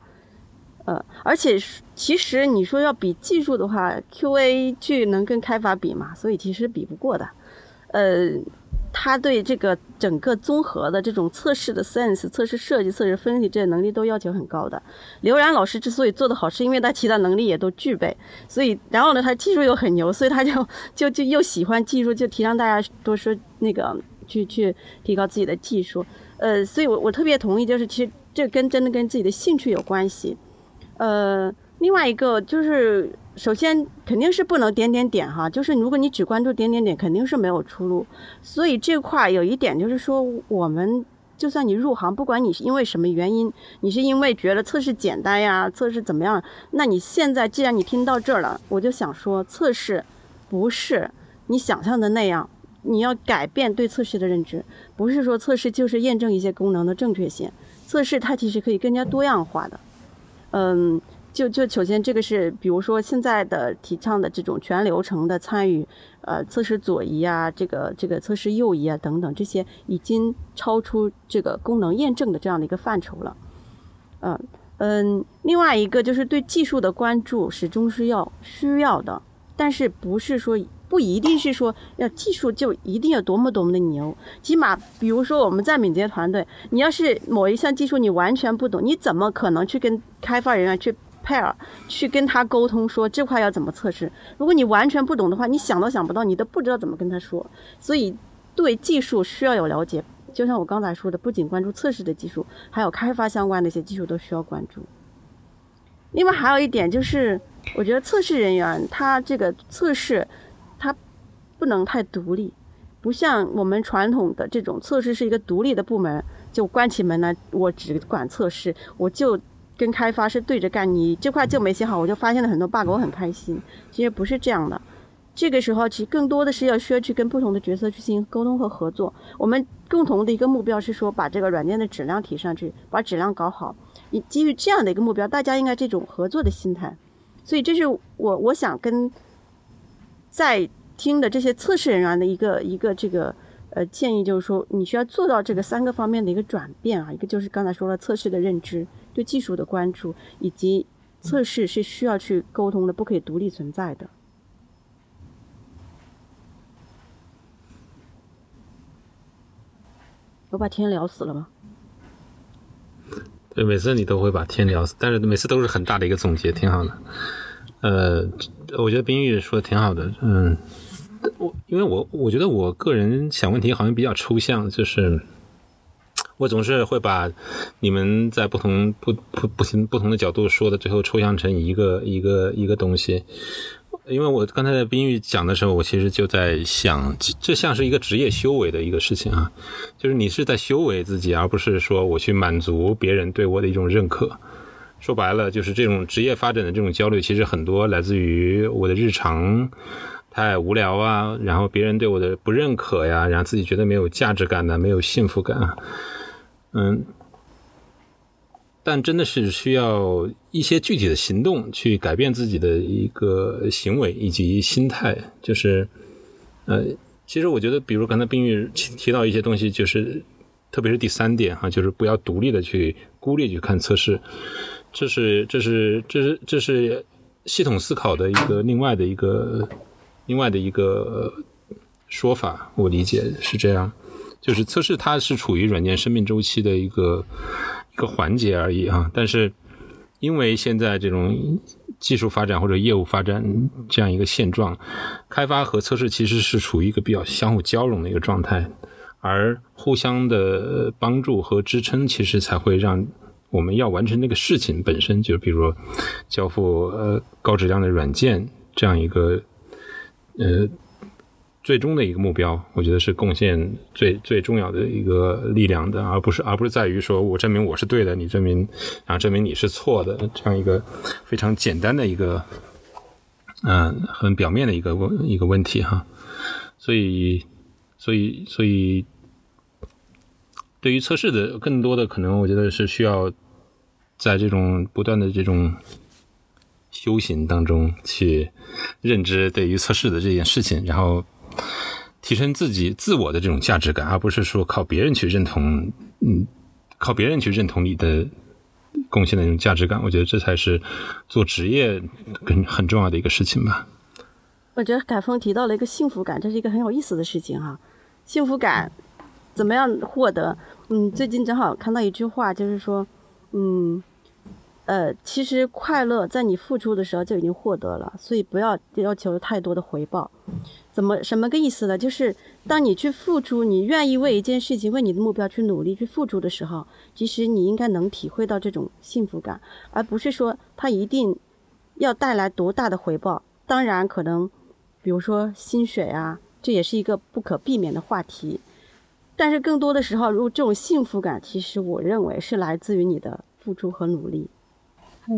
呃，而且其实你说要比技术的话，QA 去能跟开发比嘛？所以其实比不过的，呃。他对这个整个综合的这种测试的 sense、测试设计、测试分析这些能力都要求很高的。刘然老师之所以做得好，是因为他其他能力也都具备。所以，然后呢，他技术又很牛，所以他就就就又喜欢技术，就提倡大家多说那个去去提高自己的技术。呃，所以我我特别同意，就是其实这跟真的跟自己的兴趣有关系。呃，另外一个就是。首先肯定是不能点点点哈，就是如果你只关注点点点，肯定是没有出路。所以这块有一点就是说，我们就算你入行，不管你是因为什么原因，你是因为觉得测试简单呀，测试怎么样？那你现在既然你听到这儿了，我就想说，测试不是你想象的那样，你要改变对测试的认知，不是说测试就是验证一些功能的正确性，测试它其实可以更加多样化的，嗯。就就首先这个是，比如说现在的提倡的这种全流程的参与，呃，测试左移啊，这个这个测试右移啊等等，这些已经超出这个功能验证的这样的一个范畴了。嗯嗯，另外一个就是对技术的关注始终是要需要的，但是不是说不一定是说要技术就一定要多么多么的牛，起码比如说我们在敏捷团队，你要是某一项技术你完全不懂，你怎么可能去跟开发人员去？pair 去跟他沟通，说这块要怎么测试。如果你完全不懂的话，你想都想不到，你都不知道怎么跟他说。所以对技术需要有了解，就像我刚才说的，不仅关注测试的技术，还有开发相关的一些技术都需要关注。另外还有一点就是，我觉得测试人员他这个测试不能太独立，不像我们传统的这种测试是一个独立的部门，就关起门来我只管测试，我就。跟开发是对着干，你这块就没写好，我就发现了很多 bug，我很开心。其实不是这样的，这个时候其实更多的是要需要去跟不同的角色去进行沟通和合作。我们共同的一个目标是说，把这个软件的质量提上去，把质量搞好。你基于这样的一个目标，大家应该这种合作的心态。所以这是我我想跟在听的这些测试人员的一个一个这个呃建议，就是说你需要做到这个三个方面的一个转变啊。一个就是刚才说了测试的认知。对技术的关注以及测试是需要去沟通的，不可以独立存在的。我把天聊死了吗？对，每次你都会把天聊死，但是每次都是很大的一个总结，挺好的。呃，我觉得冰玉说的挺好的。嗯，我因为我我觉得我个人想问题好像比较抽象，就是。我总是会把你们在不同不不不同不同的角度说的最后抽象成一个一个一个东西，因为我刚才在冰玉讲的时候，我其实就在想，这像是一个职业修为的一个事情啊，就是你是在修为自己，而不是说我去满足别人对我的一种认可。说白了，就是这种职业发展的这种焦虑，其实很多来自于我的日常太无聊啊，然后别人对我的不认可呀，然后自己觉得没有价值感呢，没有幸福感。嗯，但真的是需要一些具体的行动去改变自己的一个行为以及心态。就是，呃，其实我觉得，比如刚才冰玉提提到一些东西，就是特别是第三点哈，就是不要独立的去孤立去看测试。这是这是这是这是系统思考的一个另外的一个另外的一个说法，我理解是这样。就是测试，它是处于软件生命周期的一个一个环节而已啊。但是，因为现在这种技术发展或者业务发展这样一个现状，开发和测试其实是处于一个比较相互交融的一个状态。而互相的帮助和支撑，其实才会让我们要完成那个事情本身，就比如说交付呃高质量的软件这样一个呃最终的一个目标，我觉得是贡献最最重要的一个力量的，而不是而不是在于说我证明我是对的，你证明啊证明你是错的这样一个非常简单的一个嗯很表面的一个问一个问题哈，所以所以所以。对于测试的更多的可能，我觉得是需要在这种不断的这种修行当中去认知对于测试的这件事情，然后提升自己自我的这种价值感，而不是说靠别人去认同，嗯，靠别人去认同你的贡献的那种价值感。我觉得这才是做职业很很重要的一个事情吧。我觉得凯峰提到了一个幸福感，这是一个很有意思的事情哈。幸福感怎么样获得？嗯，最近正好看到一句话，就是说，嗯，呃，其实快乐在你付出的时候就已经获得了，所以不要要求太多的回报。怎么什么个意思呢？就是当你去付出，你愿意为一件事情、为你的目标去努力、去付出的时候，其实你应该能体会到这种幸福感，而不是说它一定要带来多大的回报。当然，可能比如说薪水啊，这也是一个不可避免的话题。但是更多的时候，如果这种幸福感，其实我认为是来自于你的付出和努力。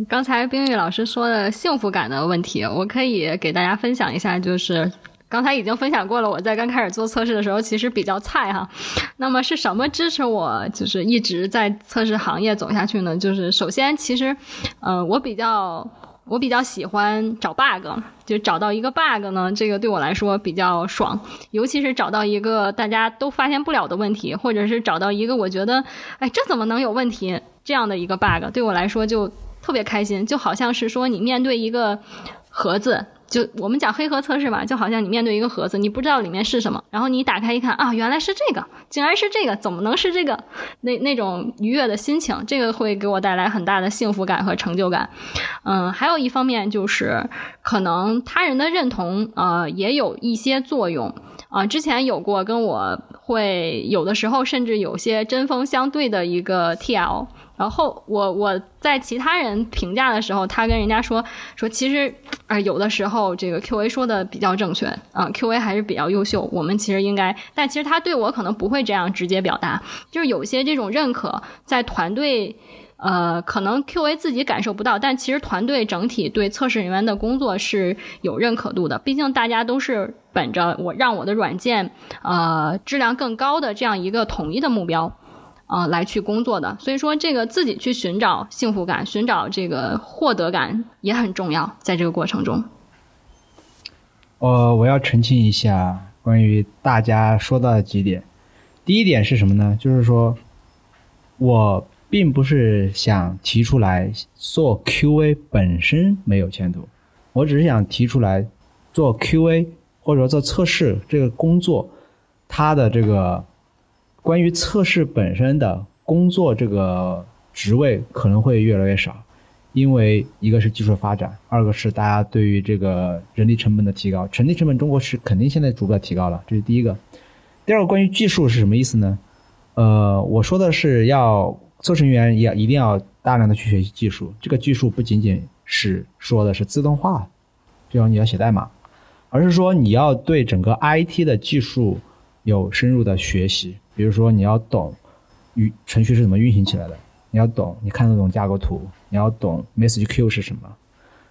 刚才冰玉老师说的幸福感的问题，我可以给大家分享一下，就是刚才已经分享过了。我在刚开始做测试的时候，其实比较菜哈。那么是什么支持我，就是一直在测试行业走下去呢？就是首先，其实，嗯，我比较。我比较喜欢找 bug，就找到一个 bug 呢，这个对我来说比较爽。尤其是找到一个大家都发现不了的问题，或者是找到一个我觉得，哎，这怎么能有问题这样的一个 bug，对我来说就特别开心，就好像是说你面对一个盒子。就我们讲黑盒测试吧，就好像你面对一个盒子，你不知道里面是什么，然后你打开一看啊，原来是这个，竟然是这个，怎么能是这个？那那种愉悦的心情，这个会给我带来很大的幸福感和成就感。嗯，还有一方面就是可能他人的认同，呃，也有一些作用。啊，之前有过跟我会有的时候甚至有些针锋相对的一个 TL。然后我我在其他人评价的时候，他跟人家说说，其实啊有的时候这个 Q A 说的比较正确啊，Q A 还是比较优秀，我们其实应该，但其实他对我可能不会这样直接表达，就是有些这种认可在团队，呃，可能 Q A 自己感受不到，但其实团队整体对测试人员的工作是有认可度的，毕竟大家都是本着我让我的软件呃质量更高的这样一个统一的目标。啊，来去工作的，所以说这个自己去寻找幸福感、寻找这个获得感也很重要，在这个过程中。呃，我要澄清一下关于大家说到的几点。第一点是什么呢？就是说，我并不是想提出来做 QA 本身没有前途，我只是想提出来做 QA 或者说做测试这个工作，它的这个。关于测试本身的工作，这个职位可能会越来越少，因为一个是技术发展，二个是大家对于这个人力成本的提高。人力成本中国是肯定现在逐步提高了，这是第一个。第二个，关于技术是什么意思呢？呃，我说的是要测试人员要一定要大量的去学习技术，这个技术不仅仅是说的是自动化，就像你要写代码，而是说你要对整个 IT 的技术有深入的学习。比如说，你要懂运程序是怎么运行起来的，你要懂，你看得懂架构图，你要懂 message q 是什么，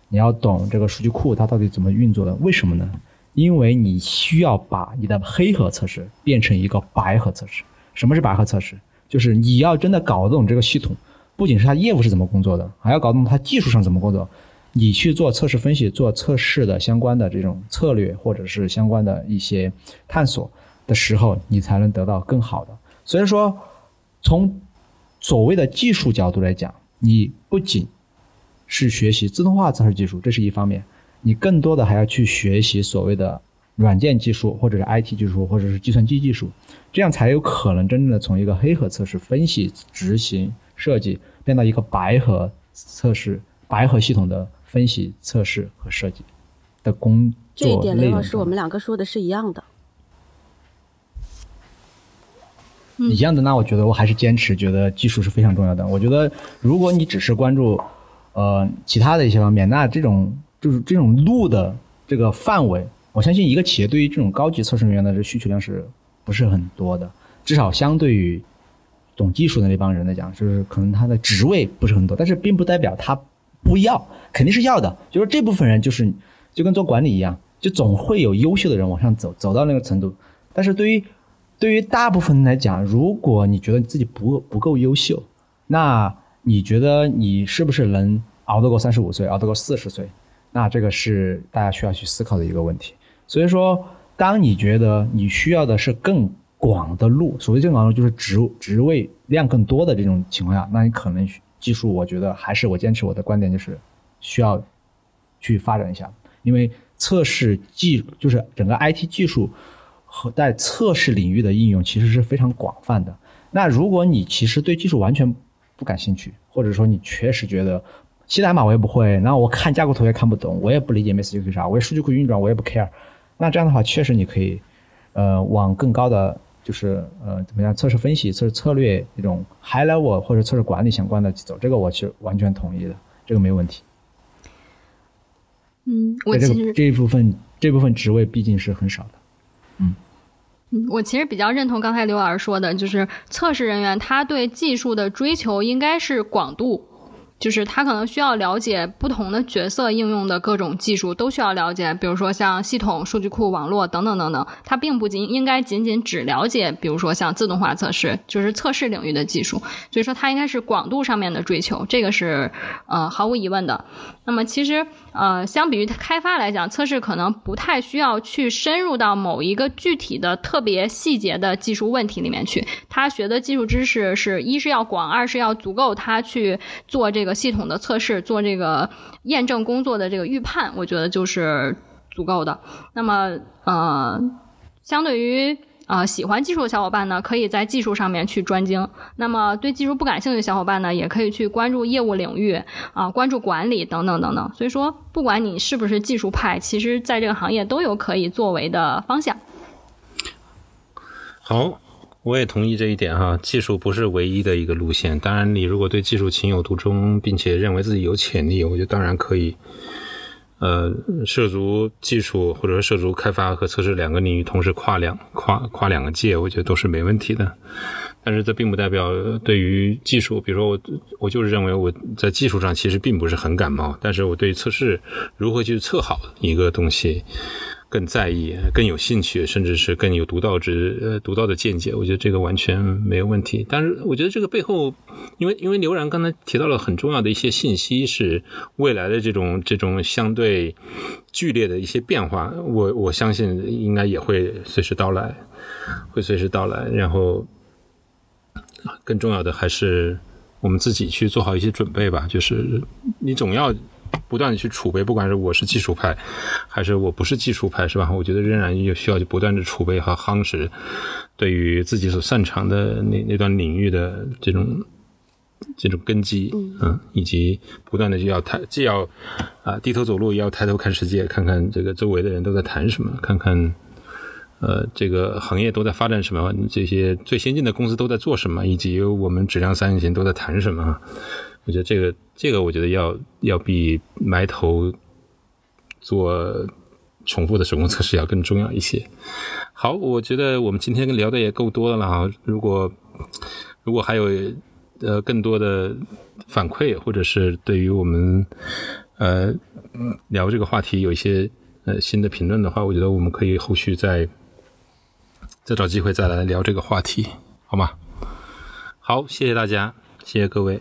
你要懂这个数据库它到底怎么运作的？为什么呢？因为你需要把你的黑盒测试变成一个白盒测试。什么是白盒测试？就是你要真的搞懂这个系统，不仅是它业务是怎么工作的，还要搞懂它技术上怎么工作。你去做测试分析、做测试的相关的这种策略，或者是相关的一些探索。的时候，你才能得到更好的。所以说，从所谓的技术角度来讲，你不仅是学习自动化测试技术，这是一方面，你更多的还要去学习所谓的软件技术，或者是 IT 技术，或者是计算机技术，这样才有可能真正的从一个黑盒测试分析、执行、设计，变到一个白盒测试、白盒系统的分析、测试和设计的工作。这一点，刘老师，我们两个说的是一样的。一样的，那我觉得我还是坚持，觉得技术是非常重要的。我觉得如果你只是关注呃其他的一些方面，那这种就是这种路的这个范围，我相信一个企业对于这种高级测试人员的这需求量是不是很多的？至少相对于懂技术的那帮人来讲，就是可能他的职位不是很多，但是并不代表他不要，肯定是要的。就是这部分人就是就跟做管理一样，就总会有优秀的人往上走，走到那个程度。但是对于对于大部分来讲，如果你觉得你自己不不够优秀，那你觉得你是不是能熬得过三十五岁，熬得过四十岁？那这个是大家需要去思考的一个问题。所以说，当你觉得你需要的是更广的路，所谓更广的路就是职职位量更多的这种情况下，那你可能技术，我觉得还是我坚持我的观点，就是需要去发展一下，因为测试技就是整个 IT 技术。和在测试领域的应用其实是非常广泛的。那如果你其实对技术完全不感兴趣，或者说你确实觉得写代码我也不会，那我看架构图也看不懂，我也不理解 MySQL 是啥，我数据库运转我也不 care，那这样的话确实你可以呃往更高的就是呃怎么样测试分析、测试策略这种 high level 或者测试管理相关的走，这个我是完全同意的，这个没问题。嗯，我其实这一部分这部分职位毕竟是很少的，嗯。我其实比较认同刚才刘老师说的，就是测试人员他对技术的追求应该是广度。就是他可能需要了解不同的角色应用的各种技术，都需要了解。比如说像系统、数据库、网络等等等等，他并不仅应该仅仅只了解，比如说像自动化测试，就是测试领域的技术。所以说，他应该是广度上面的追求，这个是呃毫无疑问的。那么其实呃，相比于开发来讲，测试可能不太需要去深入到某一个具体的特别细节的技术问题里面去。他学的技术知识是一是要广，二是要足够他去做这。这个系统的测试，做这个验证工作的这个预判，我觉得就是足够的。那么，呃，相对于呃喜欢技术的小伙伴呢，可以在技术上面去专精；那么对技术不感兴趣的小伙伴呢，也可以去关注业务领域啊，关注管理等等等等。所以说，不管你是不是技术派，其实在这个行业都有可以作为的方向。好。我也同意这一点哈，技术不是唯一的一个路线。当然，你如果对技术情有独钟，并且认为自己有潜力，我觉得当然可以，呃，涉足技术或者涉足开发和测试两个领域，同时跨两跨跨两个界，我觉得都是没问题的。但是这并不代表对于技术，比如说我我就是认为我在技术上其实并不是很感冒，但是我对测试如何去测好一个东西。更在意、更有兴趣，甚至是更有独到之呃独到的见解，我觉得这个完全没有问题。但是，我觉得这个背后，因为因为刘然刚才提到了很重要的一些信息，是未来的这种这种相对剧烈的一些变化，我我相信应该也会随时到来，会随时到来。然后，更重要的还是我们自己去做好一些准备吧。就是你总要。不断的去储备，不管是我是技术派，还是我不是技术派，是吧？我觉得仍然有需要去不断的储备和夯实，对于自己所擅长的那那段领域的这种这种根基，嗯，以及不断的就要抬，既要啊低头走路，也要抬头看世界，看看这个周围的人都在谈什么，看看呃这个行业都在发展什么，这些最先进的公司都在做什么，以及我们质量三人行都在谈什么。我觉得这个，这个我觉得要要比埋头做重复的手工测试要更重要一些。好，我觉得我们今天聊的也够多的了啊。如果如果还有呃更多的反馈，或者是对于我们呃聊这个话题有一些呃新的评论的话，我觉得我们可以后续再再找机会再来聊这个话题，好吗？好，谢谢大家，谢谢各位。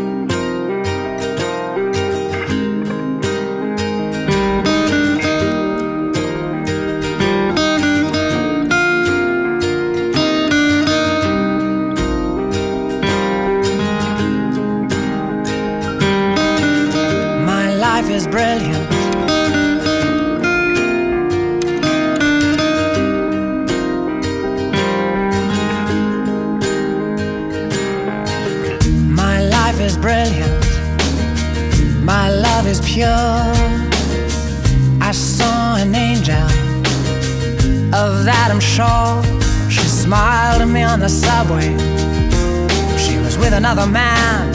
With another man.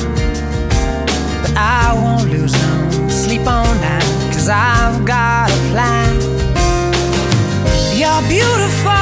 But I won't lose no sleep on that, cause I've got a plan. You're beautiful